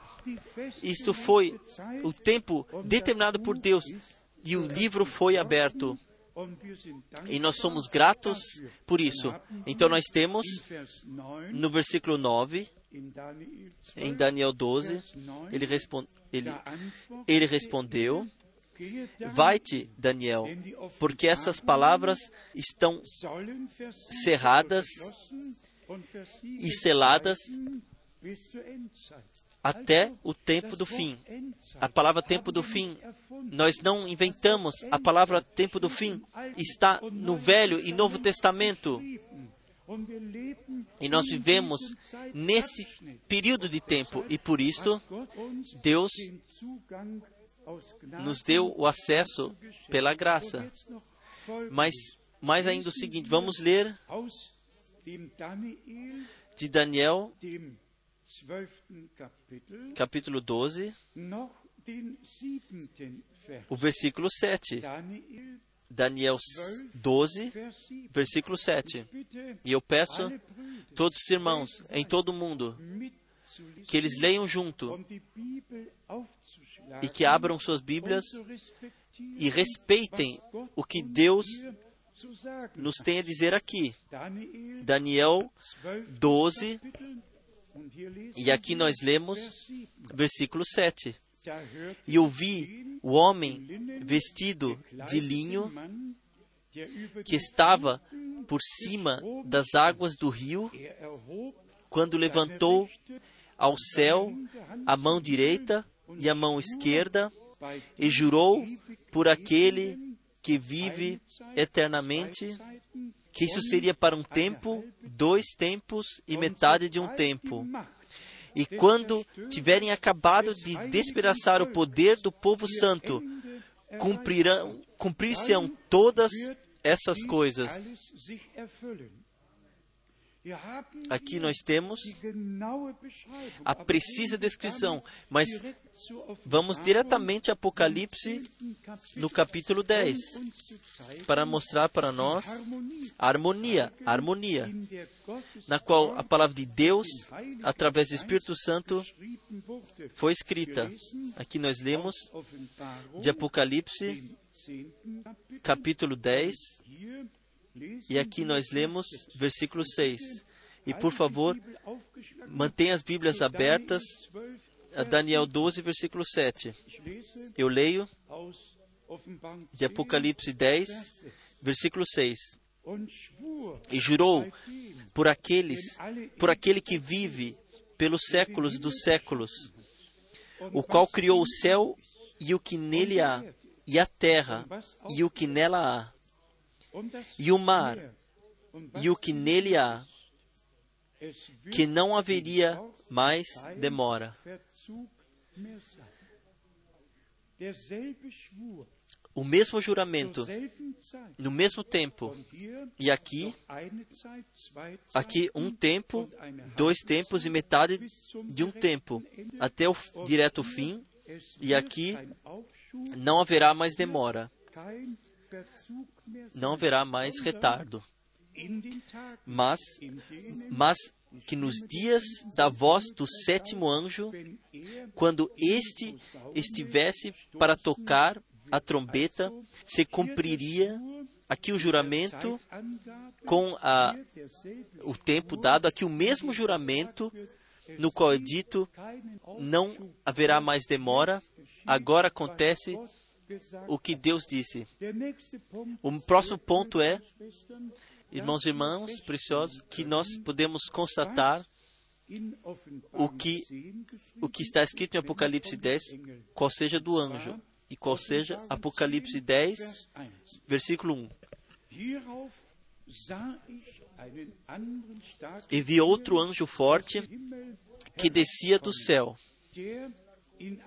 Isto foi o tempo determinado por Deus e o livro foi aberto. E nós somos gratos por isso. Então nós temos In Vers 9, no versículo 9, in Daniel 12, em Daniel 12, Vers 9, ele, respon ele, ele respondeu: Vai-te, Daniel, porque essas palavras estão sollen Vers 7 cerradas verschlossen und Vers 7 e seladas até o tempo do fim. A palavra tempo do fim, nós não inventamos. A palavra tempo do fim está no Velho e Novo Testamento. E nós vivemos nesse período de tempo. E por isso, Deus nos deu o acesso pela graça. Mas, mais ainda o seguinte, vamos ler de Daniel, dem 12. Kapitel, capítulo 12, noch den siebenten Vers. o versículo 7. Daniel, Daniel 12, Vers 7. versículo 7. Bitte E eu peço todos os irmãos em todo o mundo que eles leiam junto e que abram suas Bíblias e respeitem o que Deus nos tem a dizer aqui. Daniel, Daniel 12. E aqui nós lemos Vers 7. versículo 7. Da hörte E eu vi o homem vestido de linho que estava por cima das águas do rio, quando levantou ao céu a mão direita e a mão esquerda e jurou por aquele que vive eternamente que isso seria para um tempo, dois tempos e metade de um tempo. E quando tiverem acabado de despedaçar o poder do povo santo, cumprirão, cumprir-se-ão todas essas coisas. Aqui nós temos a precisa descrição, mas vamos diretamente a Apocalipse no capítulo 10 para mostrar para nós a harmonia, a harmonia na qual a palavra de Deus, através do Espírito Santo, foi escrita. Aqui nós lemos de Apocalipse, capítulo 10, e aqui nós lemos versículo 6. E por favor, mantenha as Bíblias abertas a Daniel 12, versículo 7. Eu leio de Apocalipse 10, versículo 6. E jurou por aqueles, por aquele que vive pelos séculos dos séculos, o qual criou o céu e o que nele há, e a terra e o que nela há, e o mar e o que nele há, que não haveria mais demora. O mesmo juramento, no mesmo tempo, e aqui, aqui um tempo, dois tempos e metade de um tempo, até o direto fim, e aqui não haverá mais demora, não haverá mais retardo. Mas, mas que nos dias da voz do sétimo anjo, quando este estivesse para tocar a trombeta, se cumpriria aqui o juramento com a, o tempo dado, aqui o mesmo juramento no qual é dito: não haverá mais demora, agora acontece o que Deus disse. O próximo ponto é, irmãos e irmãs preciosos, que nós podemos constatar o que, o que está escrito em Apocalipse 10, qual seja do anjo, e qual seja Apocalipse 10, versículo 1. E vi outro anjo forte que descia do céu,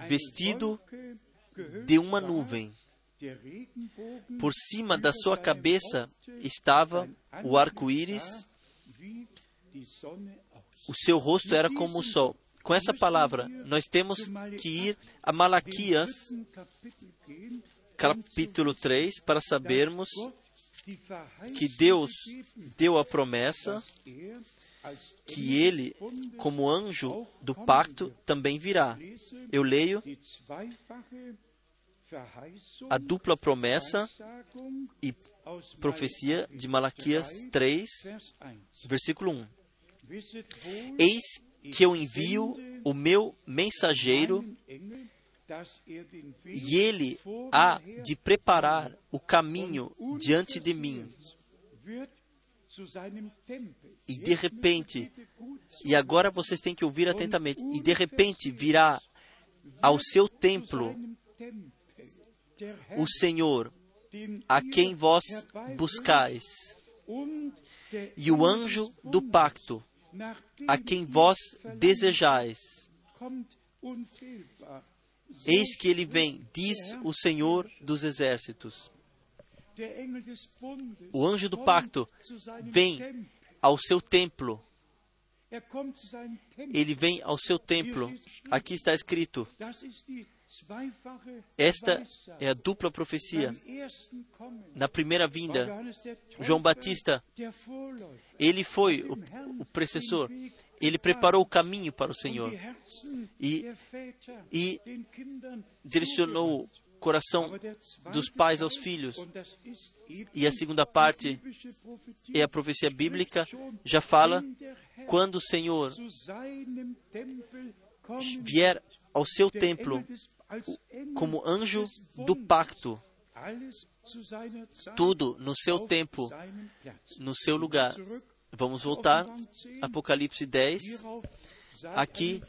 vestido de uma nuvem. Por cima da sua cabeça estava o arco-íris, o seu rosto era como o sol. Com essa palavra, nós temos que ir a Malaquias, capítulo 3, para sabermos que Deus deu a promessa que ele, como anjo do pacto, também virá. Eu leio a dupla promessa e profecia de Malaquias 3, versículo 1. Eis que eu envio o meu mensageiro e ele há de preparar o caminho diante de mim. E de repente, e agora vocês têm que ouvir atentamente, e de repente virá ao seu templo o Senhor, a quem vós buscais, e o anjo do pacto, a quem vós desejais. Eis que ele vem, diz o Senhor dos exércitos. O anjo do pacto vem ao seu templo. Ele vem ao seu templo. Aqui está escrito: esta é a dupla profecia. Na primeira vinda, João Batista, ele foi o, o precessor. Ele preparou o caminho para o Senhor e, e direcionou o coração dos pais aos filhos. E a segunda parte é a profecia bíblica, já fala quando o Senhor vier ao seu templo como anjo do pacto, tudo no seu tempo, no seu lugar. Vamos voltar, Apocalipse 10. Aqui,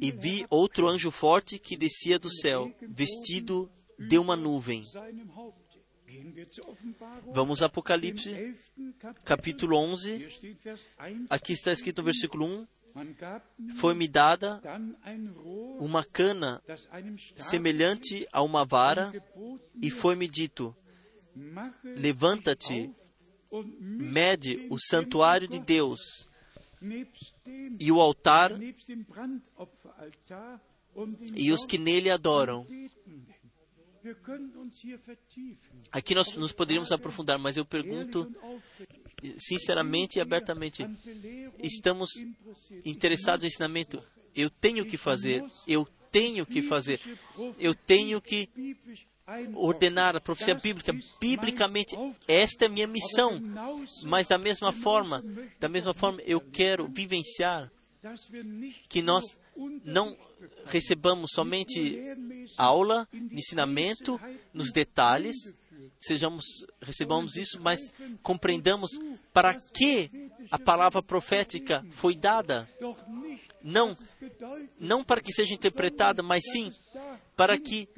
e vi outro anjo forte que descia do céu, vestido de uma nuvem. Vamos a Apocalipse, capítulo 11. Aqui está escrito no versículo 1: Foi-me dada uma cana semelhante a uma vara, e foi-me dito: Levanta-te, mede o santuário de Deus e o altar e os que nele adoram. Aqui nós nos poderíamos aprofundar, mas eu pergunto sinceramente e abertamente: estamos interessados em ensinamento? Eu tenho que fazer, eu tenho que fazer, eu tenho que ordenar a profecia bíblica. Biblicamente, esta é minha missão. Mas da mesma forma, da mesma forma, eu quero vivenciar que nós não recebamos somente aula, ensinamento nos detalhes, sejamos recebamos isso, mas compreendamos para que a palavra profética foi dada. Não, não para que seja interpretada, mas sim para que,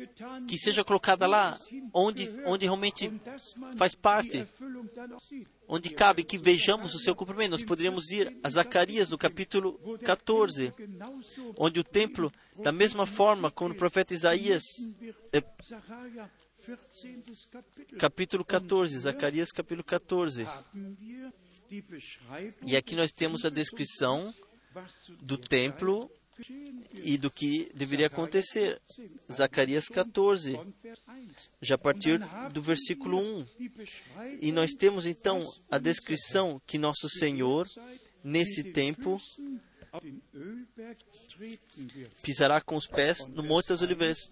que seja colocada lá, onde, onde realmente faz parte, onde cabe que vejamos o seu cumprimento. Nós poderíamos ir a Zacarias, no capítulo 14, onde o templo, da mesma forma como o profeta Isaías, é, capítulo 14, Zacarias capítulo 14. E aqui nós temos a descrição do templo e do que deveria acontecer. Zacarias 14, já a partir do versículo 1. E nós temos então a descrição que nosso Senhor, nesse tempo, pisará com os pés no Monte das Oliveiras.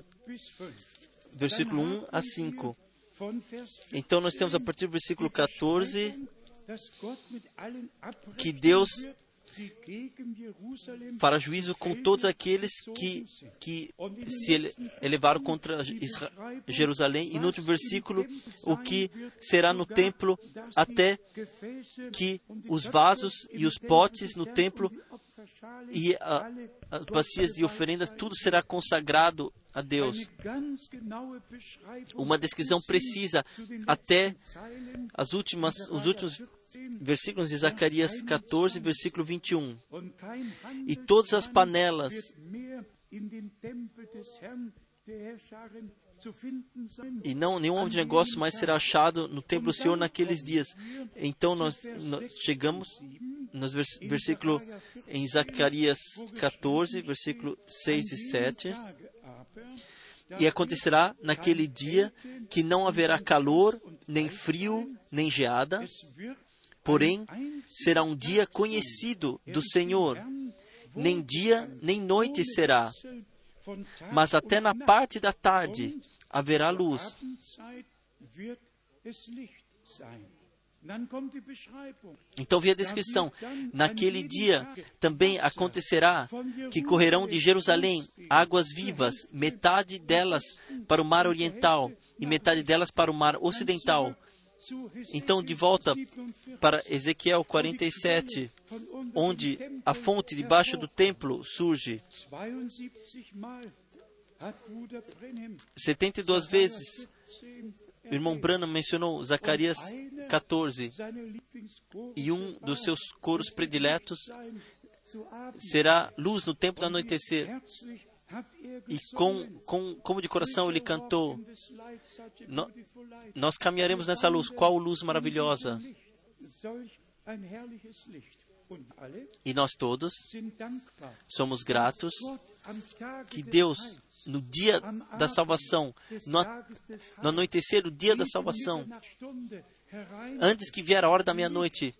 Versículo 1 a 5. Então nós temos a partir do versículo 14 que Deus fará juízo com todos aqueles que, que se elevaram contra Jerusalém. E no outro versículo, o que será no templo até que os vasos e os potes no templo e a, as bacias de oferendas, tudo será consagrado a Deus. Uma descrição precisa até as últimas, os últimos versículos de Zacarias 14, versículo 21. E todas as panelas e não nenhum homem de negócio mais será achado no templo do Senhor naqueles dias. Então nós, nós chegamos no vers, versículo em Zacarias 14, versículo 6 e 7. E acontecerá naquele dia que não haverá calor, nem frio, nem geada, Porém, será um dia conhecido do Senhor. Nem dia nem noite será, mas até na parte da tarde haverá luz. Então vem a descrição. Naquele dia também acontecerá que correrão de Jerusalém águas vivas, metade delas para o mar oriental e metade delas para o mar ocidental. Então, de volta para Ezequiel 47, onde a fonte debaixo do templo surge 72 Mal hat Bruder Brenhem 72 vezes. O irmão Branham mencionou Zacarias 14 seine Lieblingschor e um dos seus coros prediletos será luz no tempo do anoitecer. E com, com, como de coração ele cantou: No-. Nós caminharemos nessa luz. Qual luz maravilhosa! E nós todos somos gratos que Deus, no dia da salvação, no, no anoitecer do dia da salvação, antes que vier a hora da meia-noite,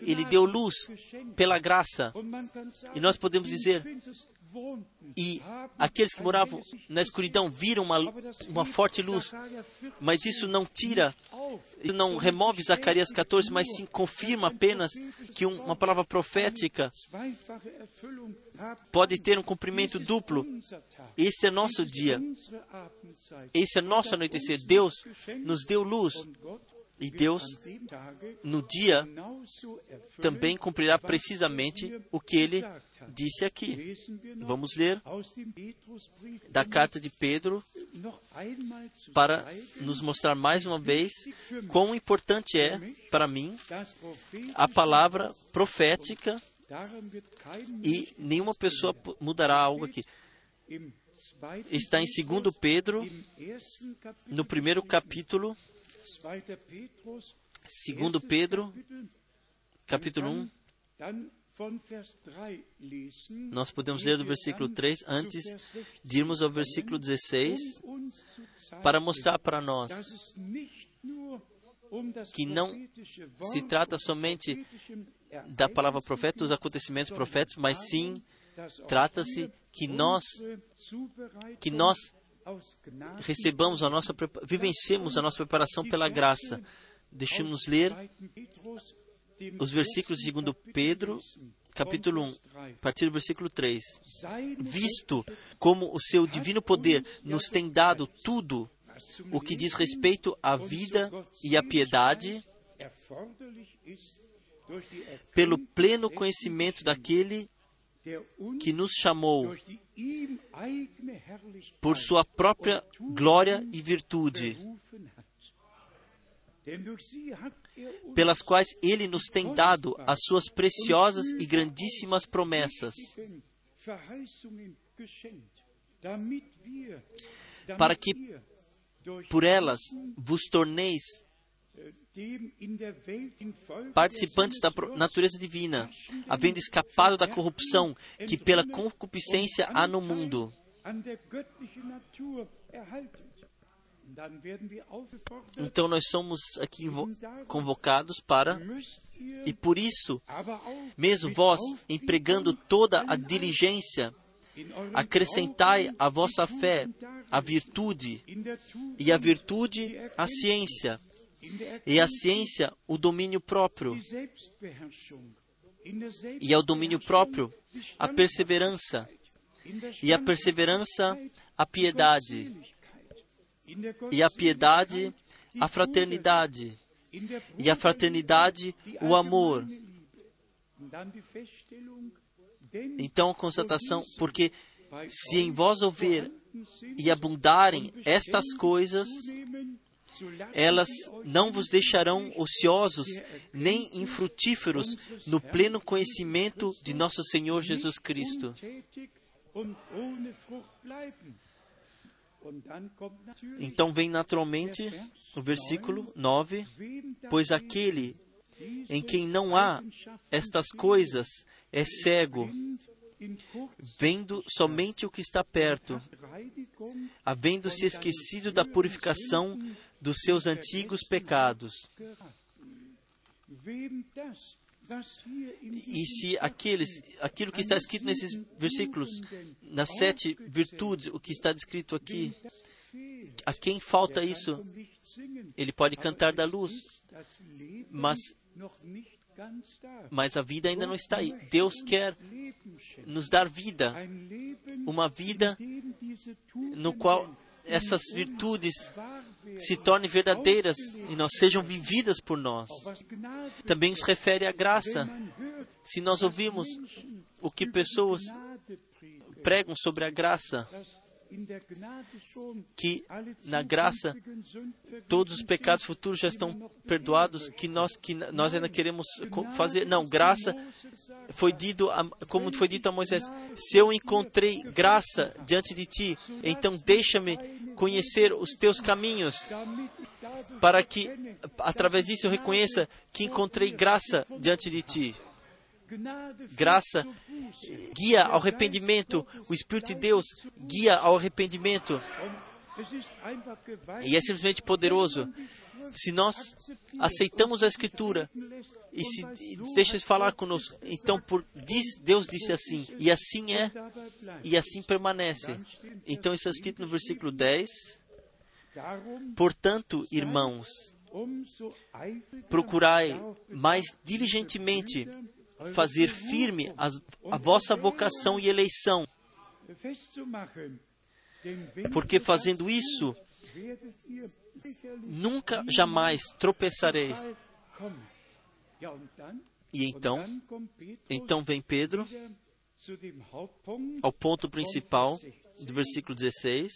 ele deu luz pela graça. E nós podemos dizer, E aqueles que moravam na escuridão viram uma, uma forte luz. Sacharja 14 Mas isso não tira, isso não remove Zacarias 14, mas sim confirma apenas que um- uma palavra profética pode ter um cumprimento duplo. Esse é nosso dia. Esse é nosso anoitecer. Deus nos deu luz. E Deus, no dia, também cumprirá precisamente o que ele. Disse aqui. Vamos ler da carta de Pedro para nos mostrar mais uma vez quão importante é para mim a palavra profética e nenhuma pessoa mudará algo aqui. Está em 2 Pedro, no primeiro capítulo, 2. Petrus, 2 Pedro, capítulo 1, dann, dann von Vers 3 lesen, nós podemos ler do er versículo dann 3 zu antes Vers 16, de irmos ao versículo 16 um uns zu zeigen, para mostrar para nós que não se trata somente da palavra profeta, dos acontecimentos proféticos, mas sim trata-se que nós que nós recebamos a nossa vivenciemos a nossa preparação pela graça. Deixemos ler os versículos de 2 Pedro, capítulo 1, a partir do versículo 3. Visto como o seu divino poder nos tem dado tudo o que diz respeito à vida e à piedade, pelo pleno conhecimento daquele que nos chamou por sua própria glória e virtude, pelas quais ele nos tem dado as suas preciosas e grandíssimas promessas, para que por elas vos torneis participantes da natureza divina, havendo escapado da corrupção que pela concupiscência há no mundo. Então nós somos aqui convocados para, e por isso, mesmo vós, empregando toda a diligência, acrescentai à vossa fé a virtude, e a virtude a ciência, e a ciência o domínio próprio, e ao domínio próprio a perseverança, e a perseverança a piedade, e a piedade a fraternidade, e a fraternidade o amor. Então a constatação, porque se em vós houver e abundarem estas coisas, elas não vos deixarão ociosos nem infrutíferos no pleno conhecimento de nosso Senhor Jesus Cristo. Então vem naturalmente o versículo 9: Pois aquele em quem não há estas coisas é cego, vendo somente o que está perto, havendo se esquecido da purificação dos seus antigos pecados. E se aqueles, aquilo que está escrito nesses versículos, nas sete virtudes, o que está descrito aqui, A quem falta isso, ele pode cantar da luz, mas, mas a vida ainda não está aí. Deus quer nos dar vida, uma vida no qual essas virtudes se tornem verdadeiras e nós sejam vividas por nós. Também se refere à graça. Se nós ouvimos o que pessoas pregam sobre a graça, que na graça todos os pecados futuros já estão perdoados, que nós que nós ainda queremos fazer. Não, graça foi dito a, como foi dito a Moisés: se eu encontrei graça diante de ti, então deixa-me conhecer os teus caminhos, para que através disso eu reconheça que encontrei graça diante de ti. Graça guia ao arrependimento, o Espírito de Deus guia ao arrependimento. E é simplesmente poderoso. Se nós aceitamos a Escritura e se deixa de falar conosco, então por, diz, Deus disse assim, e assim é, e assim permanece. Então isso é escrito no versículo 10. Portanto, irmãos, procurai mais diligentemente fazer firme as, a vossa vocação e eleição. Porque fazendo isso, nunca jamais tropeçareis. E então, então vem Pedro ao ponto principal do versículo 16,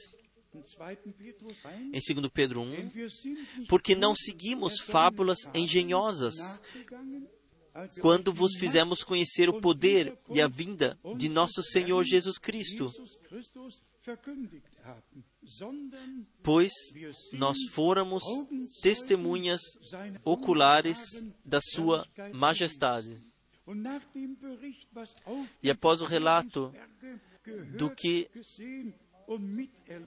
em 2 Pedro 1, porque não seguimos fábulas engenhosas quando vos fizemos conhecer o poder e a vinda de nosso Senhor Jesus Cristo. Pois nós fôramos testemunhas oculares da Sua Majestade. E após o relato do que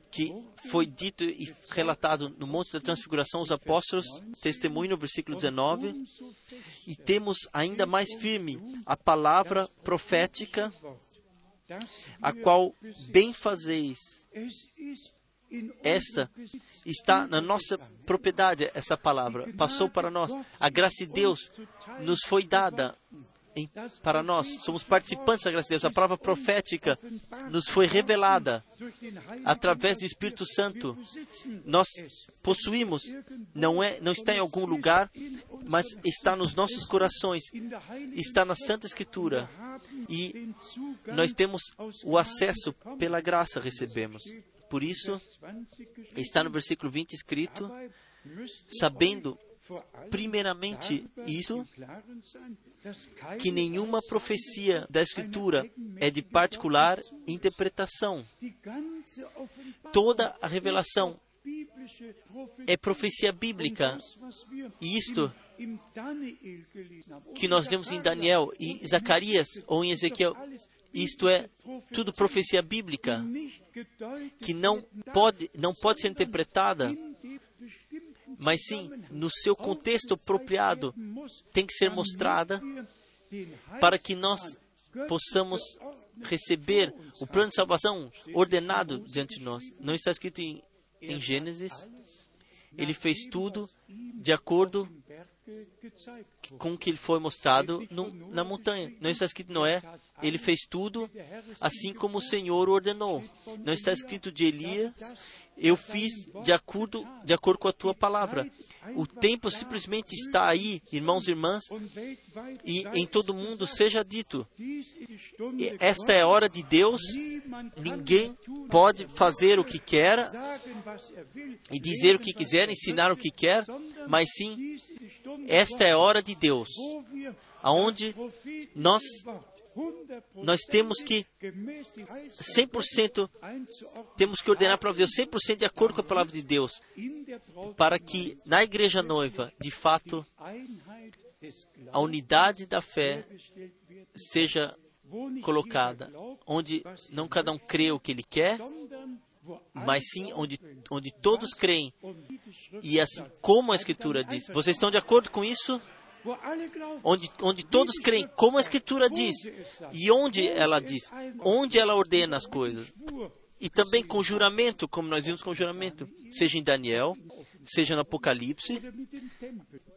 que foi dito e relatado no Monte da Transfiguração, os apóstolos testemunham no versículo 19, e temos ainda mais firme a palavra profética, a qual bem fazeis. Esta está na nossa propriedade, essa palavra passou para nós. A graça de Deus nos foi dada em, para nós, somos participantes da graça de Deus. A palavra profética nos foi revelada através do Espírito Santo. Nós possuímos, não é, não está em algum lugar, mas está nos nossos corações, está na Santa Escritura. E nós temos o acesso pela graça recebemos. Por isso, está no versículo 20 escrito, sabendo primeiramente isso, que nenhuma profecia da Escritura é de particular interpretação. Toda a revelação é profecia bíblica. E isto que nós lemos em Daniel e Zacarias ou em Ezequiel, isto é tudo profecia bíblica que não pode, não pode ser interpretada mas sim no seu contexto apropriado, tem que ser mostrada para que nós possamos receber o plano de salvação ordenado diante de nós. Não está escrito em, em Gênesis? Ele fez tudo de acordo com o que foi mostrado no, na montanha. Não está escrito Noé, ele fez tudo assim como o Senhor ordenou. Não está escrito de Elias, eu fiz de acordo, de acordo com a tua palavra. O tempo simplesmente está aí, irmãos e irmãs, e em todo mundo seja dito: esta é a hora de Deus, ninguém pode fazer o que quer e dizer o que quiser, ensinar o que quer, mas sim, esta é a hora de Deus, aonde nós nós temos que 100% temos que ordenar para Deus 100% de acordo com a palavra de Deus, para que na igreja noiva, de fato, a unidade da fé seja colocada, onde não cada um crê o que ele quer, mas sim onde, onde todos creem. E assim como a Escritura diz. Vocês estão de acordo com isso? Onde, onde todos creem, como a Escritura diz, e onde ela diz, onde ela ordena as coisas. E também com juramento, como nós vimos com juramento, seja em Daniel, seja no Apocalipse,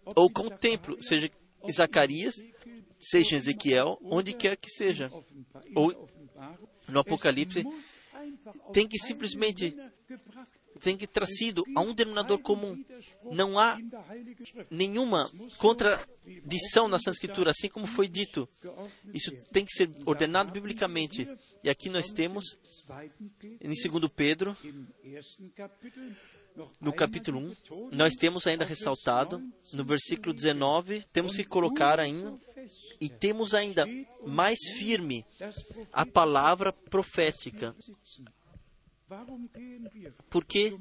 ou com o templo, seja em Zacarias, seja em Ezequiel, onde quer que seja, ou no Apocalipse, tem que simplesmente tem que trazido a um denominador comum. Não há nenhuma contradição na Escritura, assim como foi dito. Isso tem que ser ordenado biblicamente. E aqui nós temos, em 2 Pedro, no capítulo 1, nós temos ainda ressaltado, no versículo 19, temos que colocar ainda, e temos ainda mais firme a palavra profética. Por quê?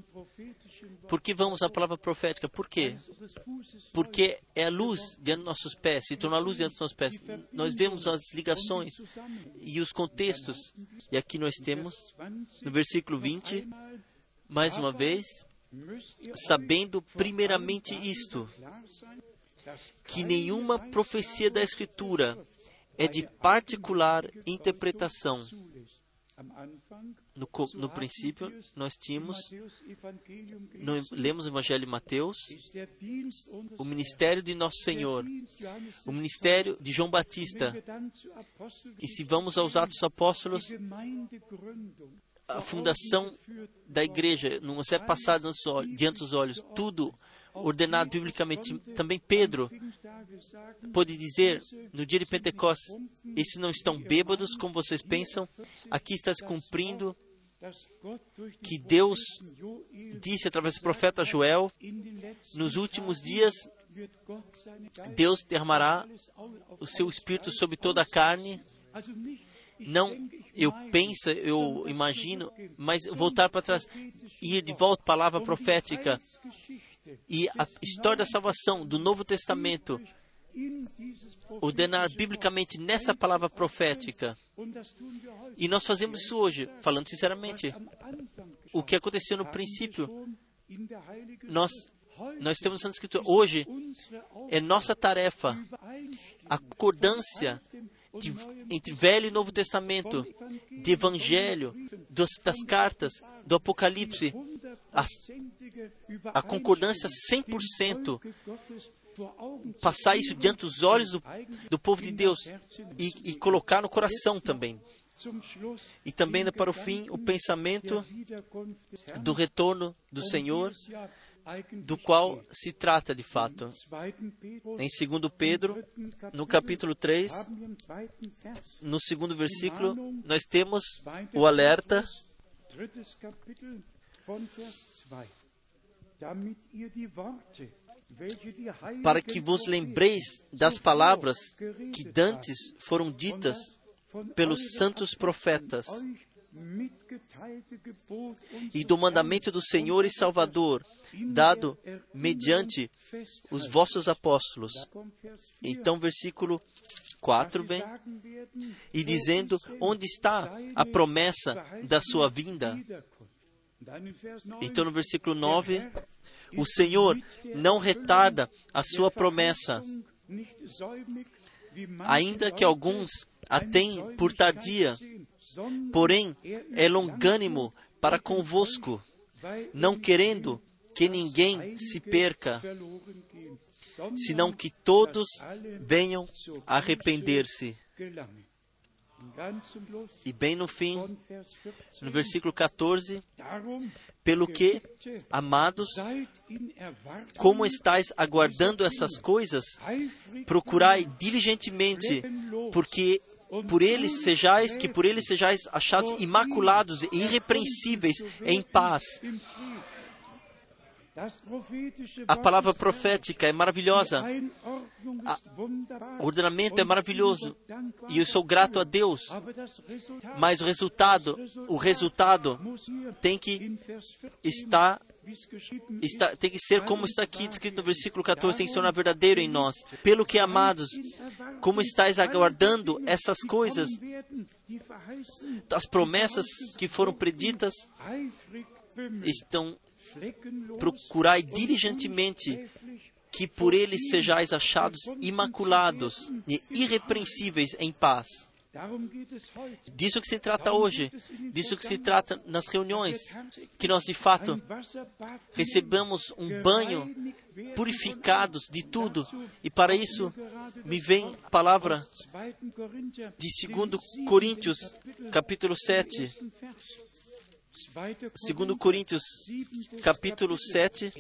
Por que vamos à palavra profética? Por quê? Porque é a luz diante dos nossos pés, se torna a luz diante dos nossos pés. Nós vemos as ligações e os contextos. E aqui nós temos, no versículo 20, mais uma vez, sabendo primeiramente isto, que nenhuma profecia da Escritura é de particular interpretação. No, no, princípio, nós tínhamos, no, lemos o Evangelho de Mateus, o ministério de Nosso Senhor, o ministério de João Batista. E se vamos aos Atos dos Apóstolos, a fundação da igreja, não é passado diante dos olhos, tudo ordenado biblicamente. Também Pedro pode dizer no dia de Pentecostes: esses não estão bêbados como vocês pensam, aqui está se cumprindo que Deus disse através do profeta Joel: nos últimos dias Deus derramará o seu espírito sobre toda a carne. Não, eu penso, eu imagino, mas voltar para trás, ir de volta à palavra profética e a história da salvação do Novo Testamento ordenar biblicamente nessa palavra profética. E nós fazemos isso hoje, falando sinceramente. O que aconteceu no princípio, nós, nós temos na Escritura. Hoje é nossa tarefa a concordância de, entre Velho e Novo Testamento, de Evangelho, dos, das cartas, do Apocalipse, a, a concordância 100%, passar isso diante dos olhos do, do povo de Deus e, e colocar no coração também. E também para o fim o pensamento do retorno do Senhor, do qual se trata de fato. Em 2 Pedro, no capítulo 3, no segundo versículo, nós temos o alerta para que vos lembreis das palavras que dantes foram ditas pelos santos profetas e do mandamento do Senhor e Salvador, dado mediante os vossos apóstolos. Então, versículo 4 vem, e dizendo: Onde está a promessa da sua vinda? Então, no versículo 9, o Senhor não retarda a sua promessa, ainda que alguns a tenham por tardia, porém é longânimo para convosco, não querendo que ninguém se perca, senão que todos venham arrepender-se. E bem no fim, no versículo 14, pelo que, amados, como estáis aguardando essas coisas, procurai diligentemente, porque por eles sejais, que por eles sejais achados imaculados e irrepreensíveis em paz, a palavra profética é maravilhosa. o ordenamento é maravilhoso. E eu sou grato a Deus. Mas o resultado, o resultado tem que estar Está, tem que ser como está aqui descrito no versículo 14, tem que se tornar verdadeiro em nós. Pelo que, amados, como estáis aguardando essas coisas, as promessas que foram preditas estão procurai diligentemente que por eles sejais achados imaculados e irrepreensíveis em paz. Disso que se trata hoje, disso que se trata nas reuniões, que nós de fato recebamos um banho purificados de tudo, e para isso me vem a palavra de 2 Coríntios, capítulo 7. 2 Coríntios, capítulo 7,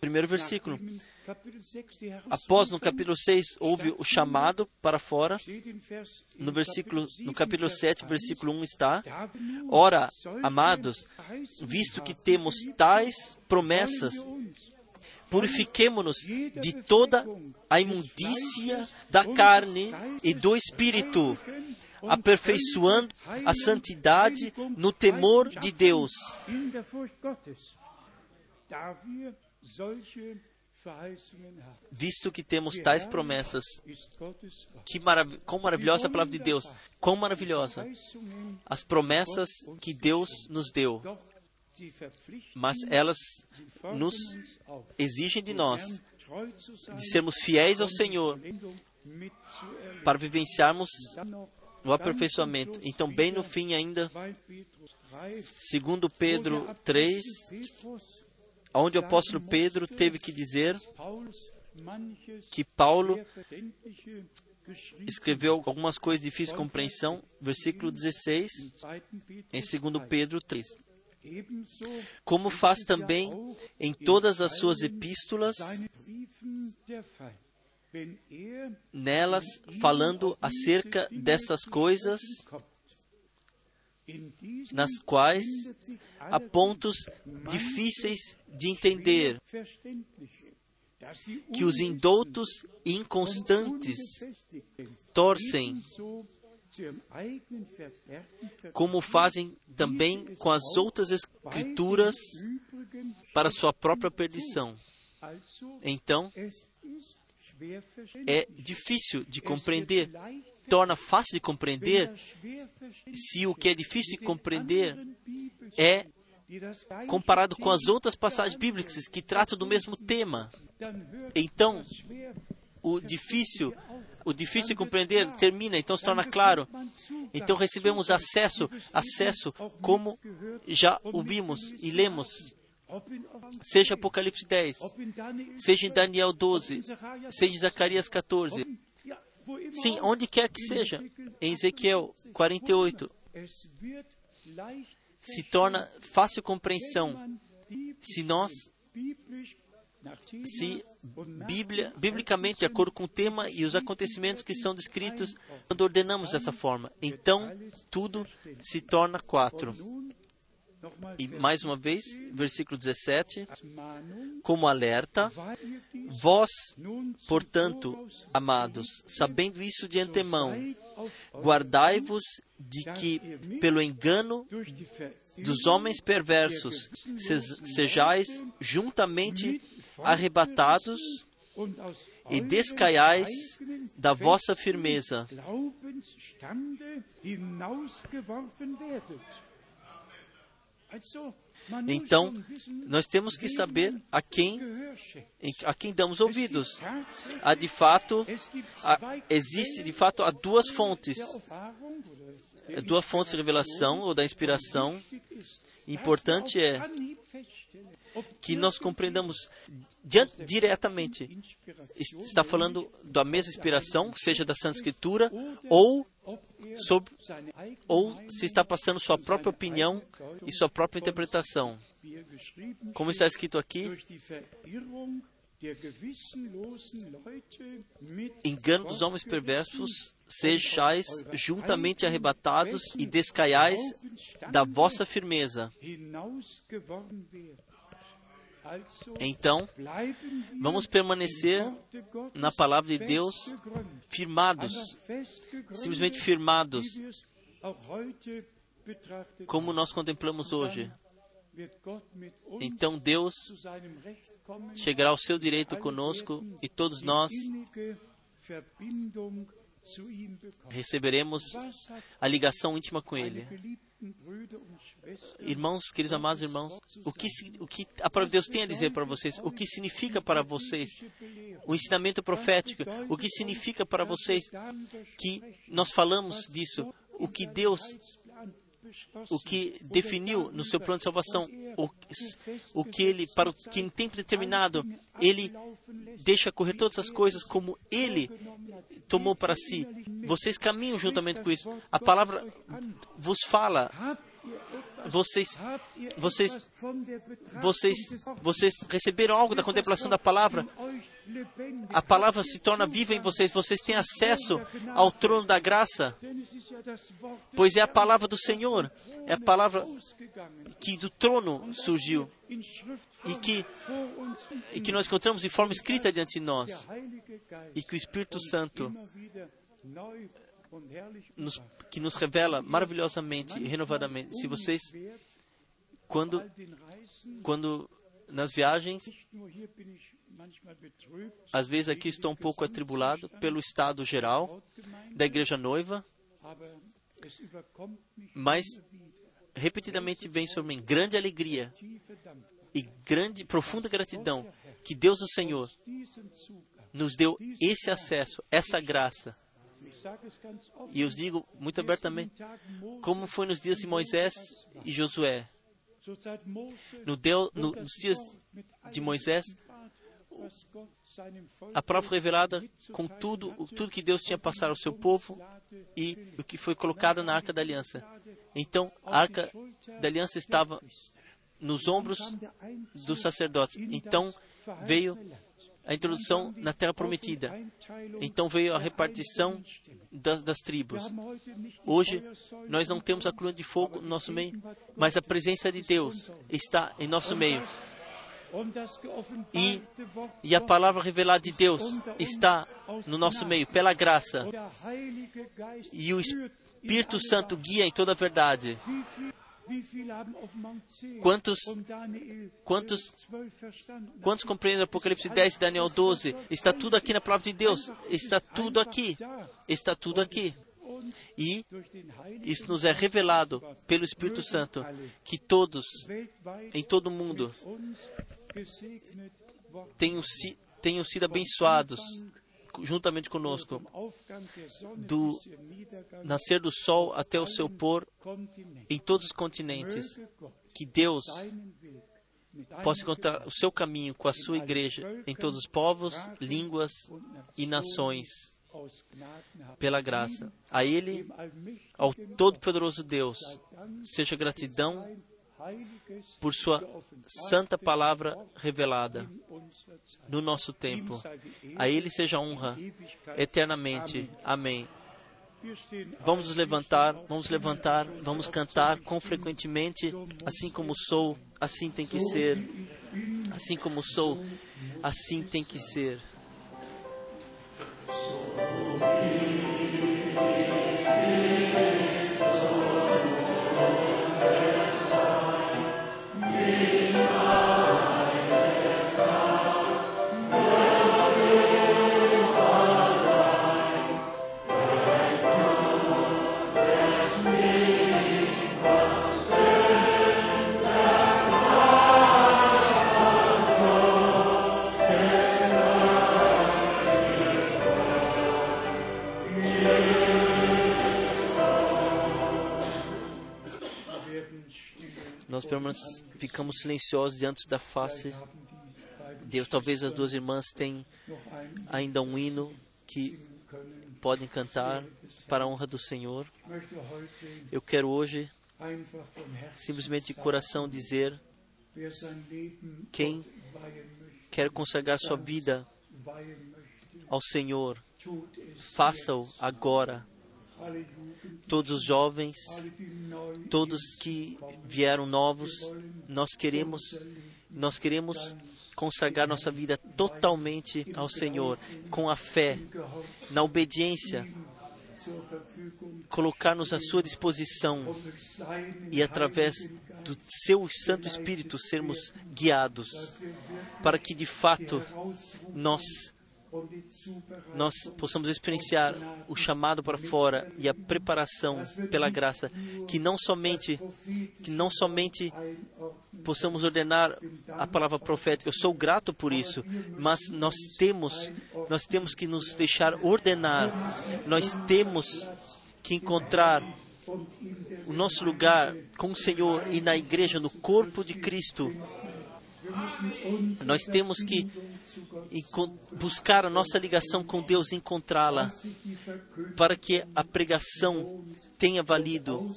primeiro versículo. Após, no capítulo 6, houve o chamado para fora. No, versículo, no capítulo 7, versículo 1 está: Ora, amados, visto que temos tais promessas, purifiquemo-nos de toda a imundícia da carne e do espírito, aperfeiçoando a santidade no temor de Deus. Visto que temos tais promessas, que marav quão maravilhosa a palavra de Deus, quão maravilhosa as promessas que Deus nos deu, mas elas nos exigem de nós de sermos fiéis ao Senhor para vivenciarmos o aperfeiçoamento. Então, bem no fim ainda, segundo Pedro 3, onde o apóstolo Pedro teve que dizer que Paulo escreveu algumas coisas difíceis de compreensão, versículo 16, em 2 Pedro 3. Como faz também em todas as suas epístolas, nelas falando acerca dessas coisas nas quais há pontos difíceis de entender, que os indoutos e inconstantes torcem, como fazem também com as outras escrituras para sua própria perdição. Então, é difícil de compreender, torna fácil de compreender se o que é difícil de compreender é comparado com as outras passagens bíblicas que tratam do mesmo tema. Então, o difícil, o difícil de compreender termina, então se torna claro. Então recebemos acesso, acesso como já ouvimos e lemos seja Apocalipse 10, seja em Daniel 12, seja em Zacarias 14, sim, onde quer que seja, em Ezequiel 48, se torna fácil compreensão se nós, se Bíblia, biblicamente, de acordo com o tema e os acontecimentos que são descritos, quando ordenamos dessa forma, então tudo se torna quatro. E mais uma vez, versículo 17, como alerta, vós, portanto, amados, sabendo isso de antemão, guardai-vos de que, pelo engano dos homens perversos, sejais juntamente arrebatados e descaiais da vossa firmeza. Então, nós temos que saber a quem, a quem damos ouvidos. Há de fato, há, existe de fato há duas fontes, duas fontes de revelação ou da inspiração. Importante é que nós compreendamos diretamente. Está falando da mesma inspiração, seja da Santa Escritura ou sobre, ou se está passando sua própria opinião e sua própria interpretação. Como está escrito aqui, engano dos homens perversos, sejais juntamente arrebatados e descaiais da vossa firmeza. Então, vamos permanecer na palavra de Deus firmados, simplesmente firmados, como nós contemplamos hoje. Então Deus chegará ao seu direito conosco e todos nós. Receberemos a ligação íntima com Ele. Irmãos, queridos amados irmãos, o que, o que a palavra de Deus tem a dizer para vocês? O que significa para vocês o ensinamento profético? O que significa para vocês que nós falamos disso? O que Deus, o que definiu no seu plano de salvação, o, o que Ele, para o que em tempo determinado, Ele deixa correr todas as coisas como Ele tomou para si. Vocês caminham juntamente com isso. A palavra vos fala. Vocês, vocês, vocês, vocês receberam algo da contemplação da palavra. A palavra se torna viva em vocês. Vocês têm acesso ao trono da graça, pois é a palavra do Senhor. É a palavra que do trono surgiu e que, e que nós encontramos em forma escrita diante de nós. E que o Espírito Santo nos, que nos revela maravilhosamente e renovadamente. Se vocês, quando, quando nas viagens, às vezes aqui estou um pouco atribulado pelo estado geral da igreja noiva, mas repetidamente vem sobre mim grande alegria e grande, profunda gratidão que Deus, o Senhor, nos deu esse acesso, essa graça. E eu digo muito abertamente, como foi nos dias de Moisés e Josué. No Deu, no, nos dias de Moisés, a prova revelada com tudo, tudo que Deus tinha passado ao seu povo e o que foi colocado na Arca da Aliança. Então, a Arca da Aliança estava nos ombros dos sacerdotes. Então, veio a introdução na Terra Prometida. Então veio a repartição das, das, tribos. Hoje, nós não temos a coluna de fogo no nosso meio, mas a presença de Deus está em nosso meio. E, e a palavra revelada de Deus está no nosso meio, pela graça. E o Espírito Santo guia em toda a verdade. Quantos, quantos, quantos compreendem Apocalipse 10 e Daniel 12? Está tudo aqui na palavra de Deus. Está tudo aqui. Está tudo aqui. E isso nos é revelado pelo Espírito Santo que todos, em todo o mundo, tenham, tenham sido abençoados juntamente conosco, do nascer do sol até o seu pôr em todos os continentes. Que Deus possa encontrar o seu caminho com a sua igreja em todos os povos, línguas e nações, pela graça. A Ele, ao Todo-Poderoso Deus, seja gratidão por Sua santa palavra revelada no nosso tempo. A Ele seja honra eternamente. Amém. Vamos nos levantar, vamos levantar, vamos cantar com frequentemente, assim como sou, assim tem que ser. Assim como sou, assim tem que ser. Nós ficamos silenciosos diante da face de Deus. Talvez as duas irmãs tenham ainda um hino que podem cantar para a honra do Senhor. Eu quero hoje, simplesmente de coração, dizer: quem quer consagrar sua vida ao Senhor, faça-o agora todos os jovens, todos que vieram novos, nós queremos, nós queremos consagrar nossa vida totalmente ao Senhor, com a fé, na obediência, colocar-nos à sua disposição e através do seu Santo Espírito sermos guiados, para que de fato nós nós possamos experienciar o chamado para fora e a preparação pela graça, que não somente que não somente possamos ordenar a palavra profética. Eu sou grato por isso, mas nós temos nós temos que nos deixar ordenar. Nós temos que encontrar o nosso lugar com o Senhor e na igreja, no corpo de Cristo. Nós temos que buscar a nossa ligação com Deus, encontrá-la, para que a pregação tenha valido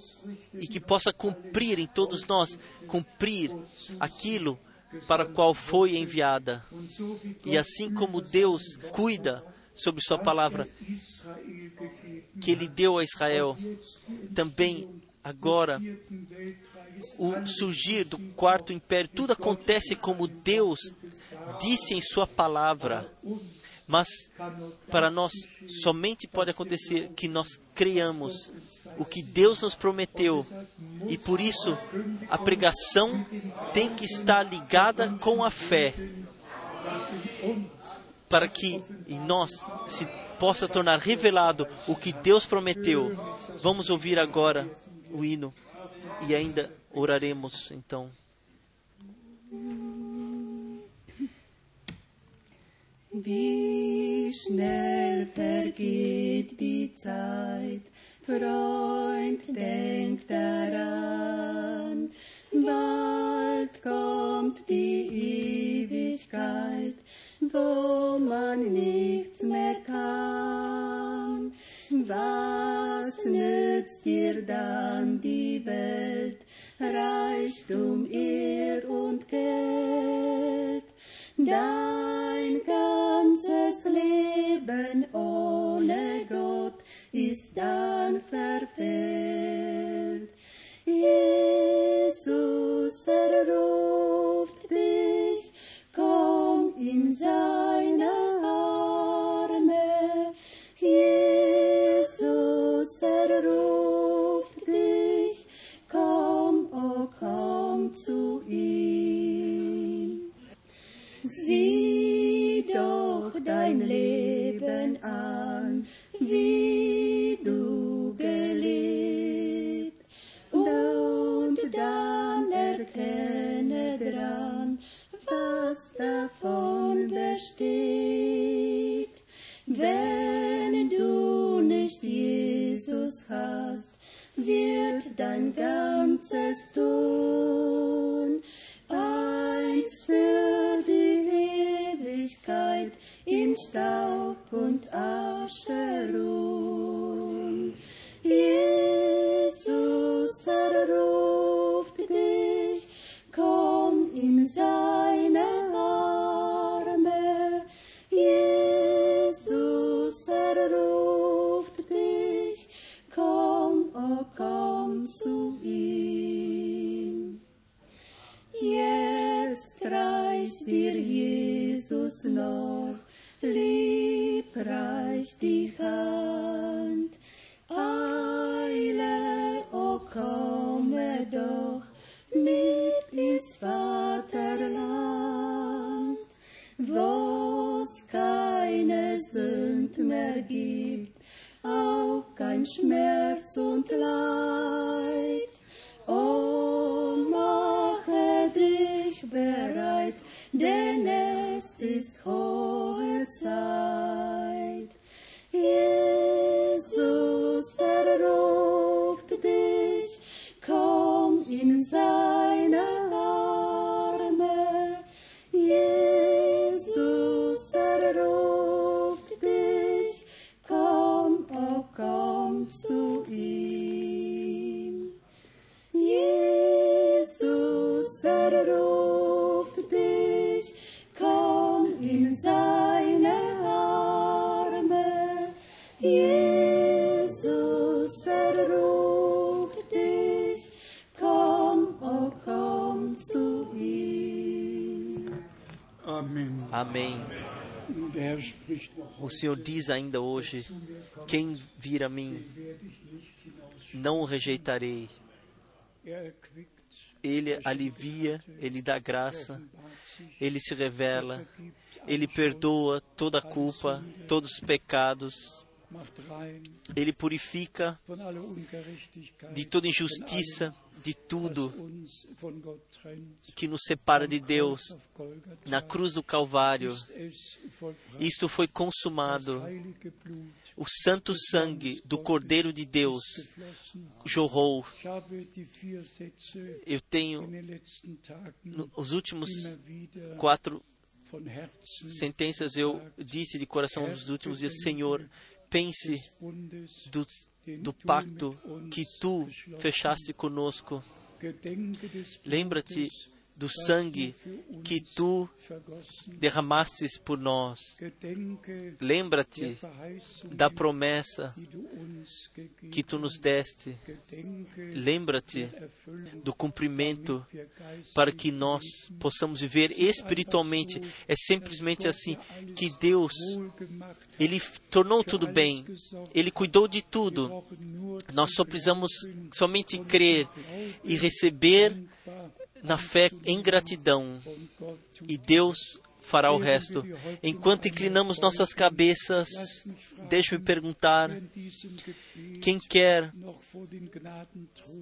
e que possa cumprir em todos nós, cumprir aquilo para qual foi enviada. E assim como Deus cuida sobre Sua palavra, que Ele deu a Israel, também agora o surgir do quarto império, tudo acontece como Deus disse em Sua palavra. Mas para nós somente pode acontecer que nós creiamos o que Deus nos prometeu. E por isso a pregação tem que estar ligada com a fé. Para que em nós se possa tornar revelado o que Deus prometeu. Vamos ouvir agora o hino e ainda oraremos então. Wie schnell vergeht die Zeit, Freund, denk daran, bald kommt die Ewigkeit, wo man nichts mehr kann. Was nützt dir dann die Welt, Reichtum, Ehr und Geld? Dein ganzes Leben ohne Gott ist dann verfehlt. Jesus erruft dich, komm in seine Arme. Jesus erruft zu ihm. Sieh doch dein Leben an, wie du gelebt, und dann erkenne dran, was davon besteht. Wenn du nicht Jesus hast, wird dein ganzes Tun einst für die Ewigkeit in Staub und Asche ruhen. Jesus erruft dich, komm in seine zu ihm. Jetzt reicht dir Jesus noch, liebreich die Hand. Eile, o komme doch mit ins Vaterland, wo's keine Sünd mehr gibt, auch kein Schmerz und Leid. O mache dich bereit, denn es ist hohe Zeit. Jesus erruft dich, komm in seine Jesus erruft dich, komm in seine Arme. Jesus erruft dich, komm, oh komm zu ihm. Amen. Amém. Herr noch O Senhor diz ainda hoje: Quem vir a mim, não o rejeitarei. Ele alivia, Ele dá graça, Ele se revela, Ele perdoa toda a culpa, todos os pecados, Ele purifica de toda injustiça, de tudo que nos separa de Deus. Na cruz do Calvário, isto foi consumado. O santo sangue do Cordeiro de Deus jorrou. Eu tenho, nos últimos quatro sentenças, eu disse de coração nos últimos dias: Senhor, pense do, do pacto que tu fechaste conosco. Lembra-te do sangue que tu derramastes por nós. Lembra-te da promessa que tu nos deste. Lembra-te do cumprimento para que nós possamos viver espiritualmente. É simplesmente assim que Deus. Ele tornou tudo bem. Ele cuidou de tudo. Nós só precisamos somente crer e receber na fé em gratidão. E Deus fará o resto. Enquanto inclinamos nossas cabeças, deixe-me perguntar: quem quer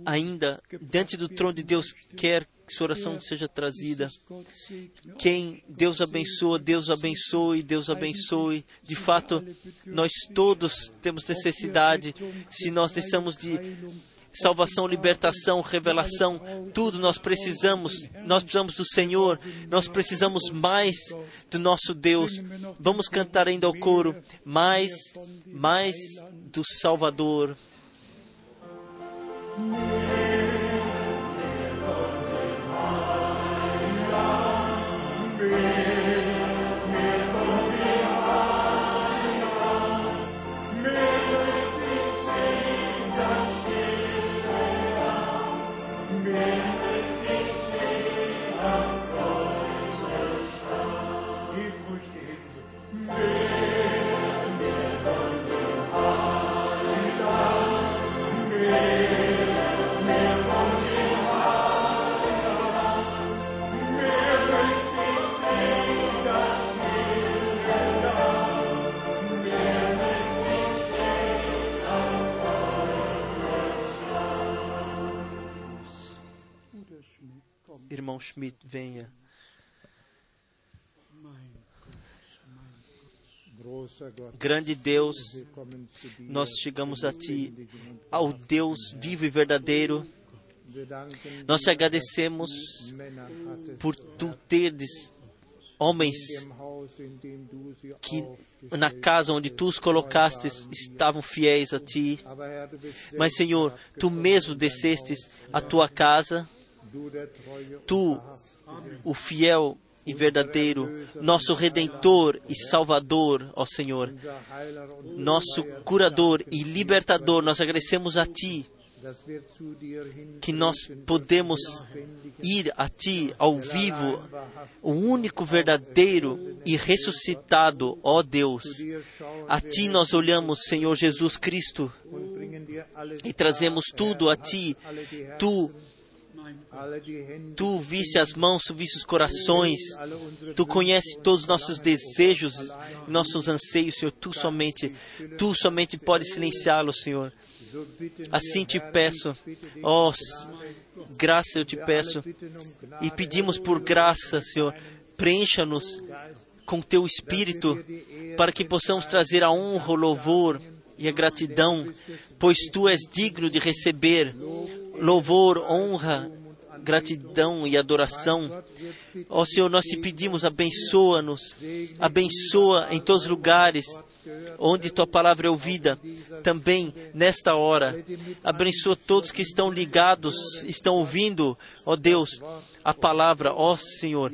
ainda diante do trono de Deus quer que sua oração seja trazida? Quem Deus abençoa, Deus abençoe, Deus abençoe. De fato, nós todos temos necessidade. Se nós precisamos de salvação, libertação, revelação, tudo nós precisamos. Nós precisamos do Senhor. Nós precisamos mais do nosso Deus. Vamos cantar ainda ao coro mais, mais do Salvador. Irmão Schmidt, venha. Grande Deus, nós chegamos a Ti, ao Deus vivo e verdadeiro. Nós te agradecemos por tu teres homens que na casa onde tu os colocastes estavam fiéis a Ti. Mas, Senhor, tu mesmo descestes a tua casa, Tu, o fiel e verdadeiro, nosso redentor e salvador, ó Senhor, nosso curador e libertador, nós agradecemos a Ti que nós podemos ir a Ti ao vivo, o único verdadeiro e ressuscitado, ó Deus. A Ti nós olhamos, Senhor Jesus Cristo, e trazemos tudo a Ti. Tu, Tu viste as mãos, Tu viste os corações, Tu conheces todos os nossos desejos, nossos anseios, Senhor. Tu somente, Tu somente podes silenciá-los, Senhor. Assim te peço, ó Gnade. graça eu te peço, e pedimos por graça, Senhor, preencha-nos com Teu Espírito, para que possamos trazer a honra, o louvor e a gratidão, pois Tu és digno de receber louvor, honra, gratidão e adoração. Ó Senhor, nós te pedimos, abençoa-nos, abençoa em todos os lugares onde tua palavra é ouvida, também nesta hora. Abençoa todos que estão ligados, estão ouvindo, ó Deus, a palavra, ó Senhor.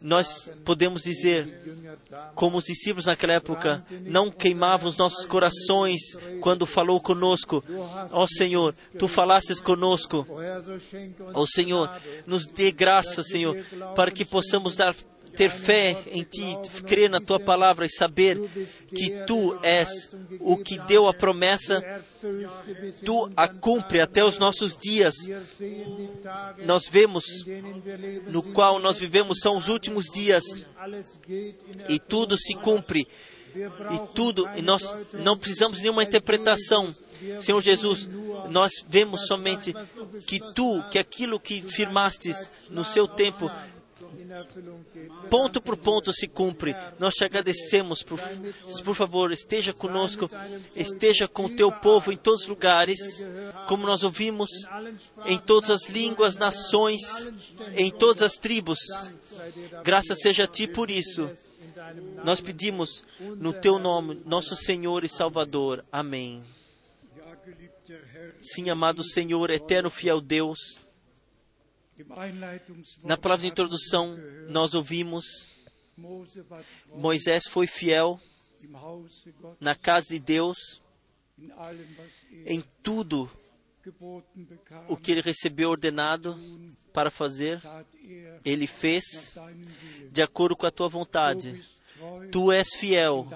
Nós podemos dizer, como os discípulos naquela época não queimavam os nossos corações quando falou conosco. Ó Senhor, tu falasses conosco. Ó Senhor, Gnade, nos dê graça, Senhor, para que possamos dar ter fé em Ti, crer na Tua palavra e saber que Tu és o que deu a promessa, Tu a cumpre até os nossos dias. Nós vemos no qual nós vivemos são os últimos dias e tudo se cumpre e tudo, e nós não precisamos de nenhuma interpretação. Senhor Jesus, nós vemos somente que tu, que aquilo que firmastes no seu tempo, ponto por ponto se cumpre. Nós te agradecemos, por, por favor, esteja conosco, esteja com o teu povo em todos os lugares, como nós ouvimos, em todas as línguas, nações, em todas as tribos. Graças seja a ti por isso. Nós pedimos no teu nome, nosso Senhor e Salvador. Amém. Sim, amado Senhor, eterno fiel Deus. Na palavra de introdução, nós ouvimos Moisés foi fiel na casa de Deus em tudo o que ele recebeu ordenado para fazer, ele fez de acordo com a tua vontade. Tu és fiel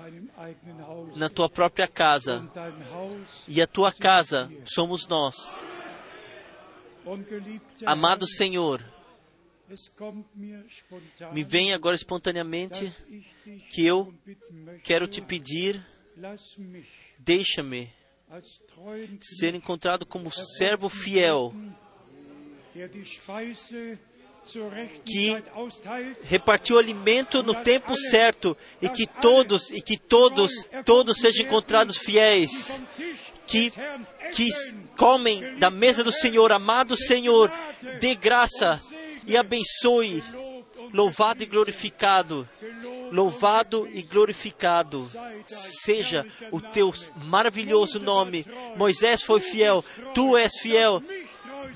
na tua própria casa e a tua casa somos nós. Amado Senhor, me vem agora espontaneamente que eu quero te pedir, deixa-me ser encontrado como servo fiel que repartiu alimento no tempo certo e que todos e que todos todos sejam encontrados fiéis que que comem da mesa do Senhor amado Senhor dê graça e abençoe louvado e glorificado louvado e glorificado seja o teu maravilhoso nome Moisés foi fiel tu és fiel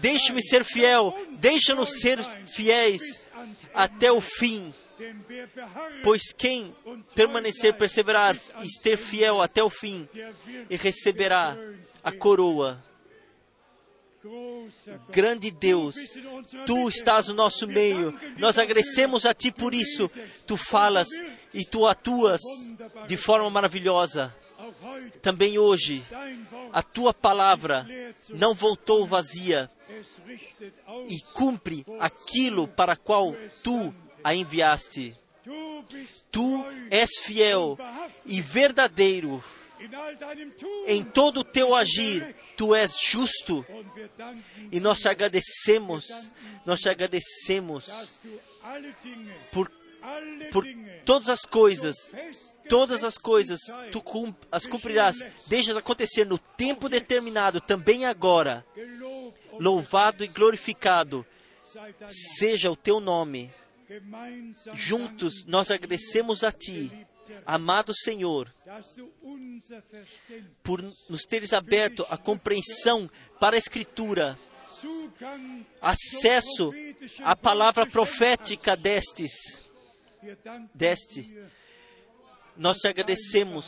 Deixe-me ser fiel, deixa-nos ser fiéis até o fim. Pois quem permanecer, perseverar e ser fiel até o fim, e receberá a coroa. Grande Deus, Tu estás no nosso meio, nós agradecemos a Ti por isso. Tu falas e Tu atuas de forma maravilhosa. Também hoje, a Tua palavra não voltou vazia, e cumpre aquilo para qual tu a enviaste. Tu és fiel e verdadeiro. Em todo o teu agir, tu és justo. E nós te agradecemos, nós te agradecemos por, por todas as coisas, todas as coisas tu as cumprirás, deixas acontecer no tempo determinado, também agora louvado e glorificado seja o teu nome. Juntos nós agradecemos a Ti, amado Senhor, por nos teres aberto a compreensão para a Escritura, acesso à palavra profética destes, deste. Nós te agradecemos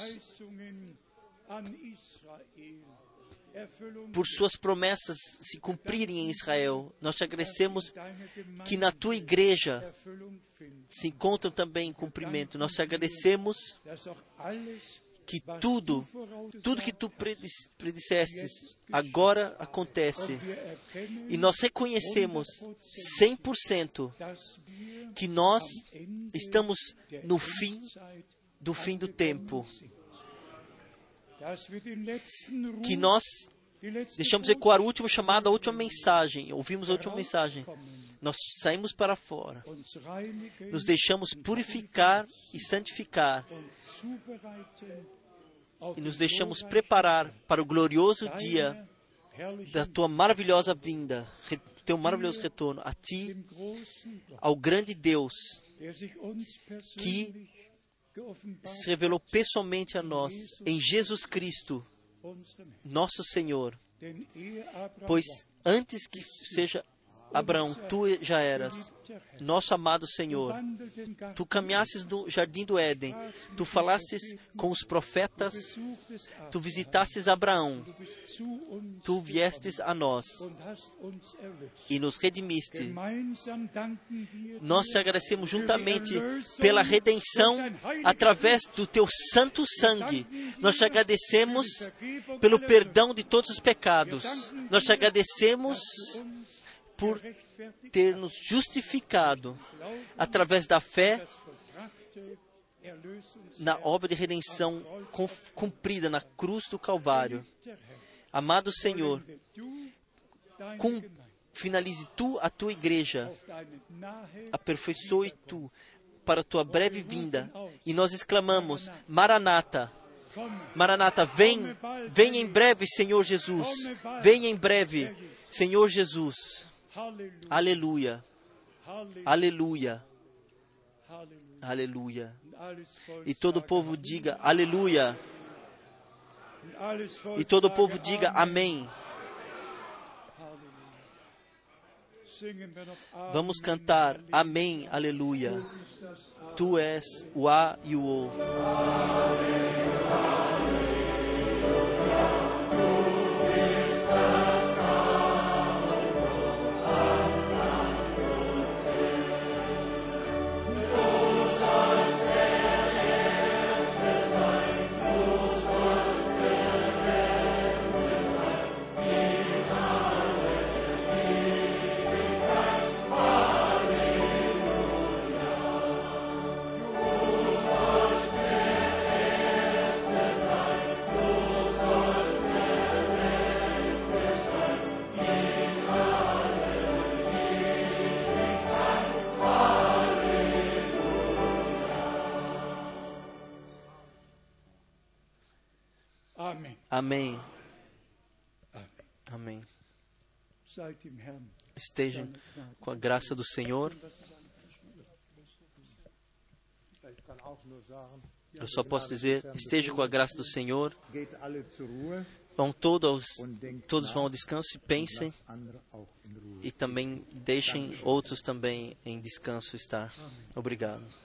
por suas promessas se cumprirem em Israel. Nós te agradecemos que na tua igreja se encontra também cumprimento. Nós te agradecemos que tudo, tudo que tu predissestes, agora acontece. E nós reconhecemos 100% que nós estamos no fim do fim do tempo que nós deixamos ecoar o último chamado, a última mensagem, ouvimos a última mensagem. Nós saímos para fora, nos deixamos purificar e santificar, e nos deixamos preparar para o glorioso dia da tua maravilhosa vinda, teu maravilhoso retorno a ti, ao grande Deus que se revelou pessoalmente a nós em Jesus Cristo, nosso Senhor. Pois antes que seja Abraão, tu já eras nosso amado Senhor. Tu caminhasses no jardim do Éden, tu falastes com os profetas, tu visitastes Abraão, tu viestes a nós e nos redimiste. Nós te agradecemos juntamente pela redenção através do teu santo sangue. Nós te agradecemos pelo perdão de todos os pecados. Nós te agradecemos por ter nos justificado através da fé na obra de redenção cum- cumprida na cruz do Calvário. Amado Senhor, finalize tu a tua igreja, aperfeiçoe tu para a tua breve vinda. E nós exclamamos: Maranata, Maranata, vem, vem em breve, Senhor Jesus. Vem em breve, Senhor Jesus. Aleluia, aleluia, aleluia. E todo o povo diga aleluia. E todo o povo diga amém. Vamos cantar amém, aleluia. Tu és o A e o O. Amém, Amen. amém. Estejam com a graça do Senhor. Eu só posso dizer, esteja com a graça do Senhor. Vão todos, todos vão ao descanso e pensem e também deixem outros também em descanso estar. Obrigado.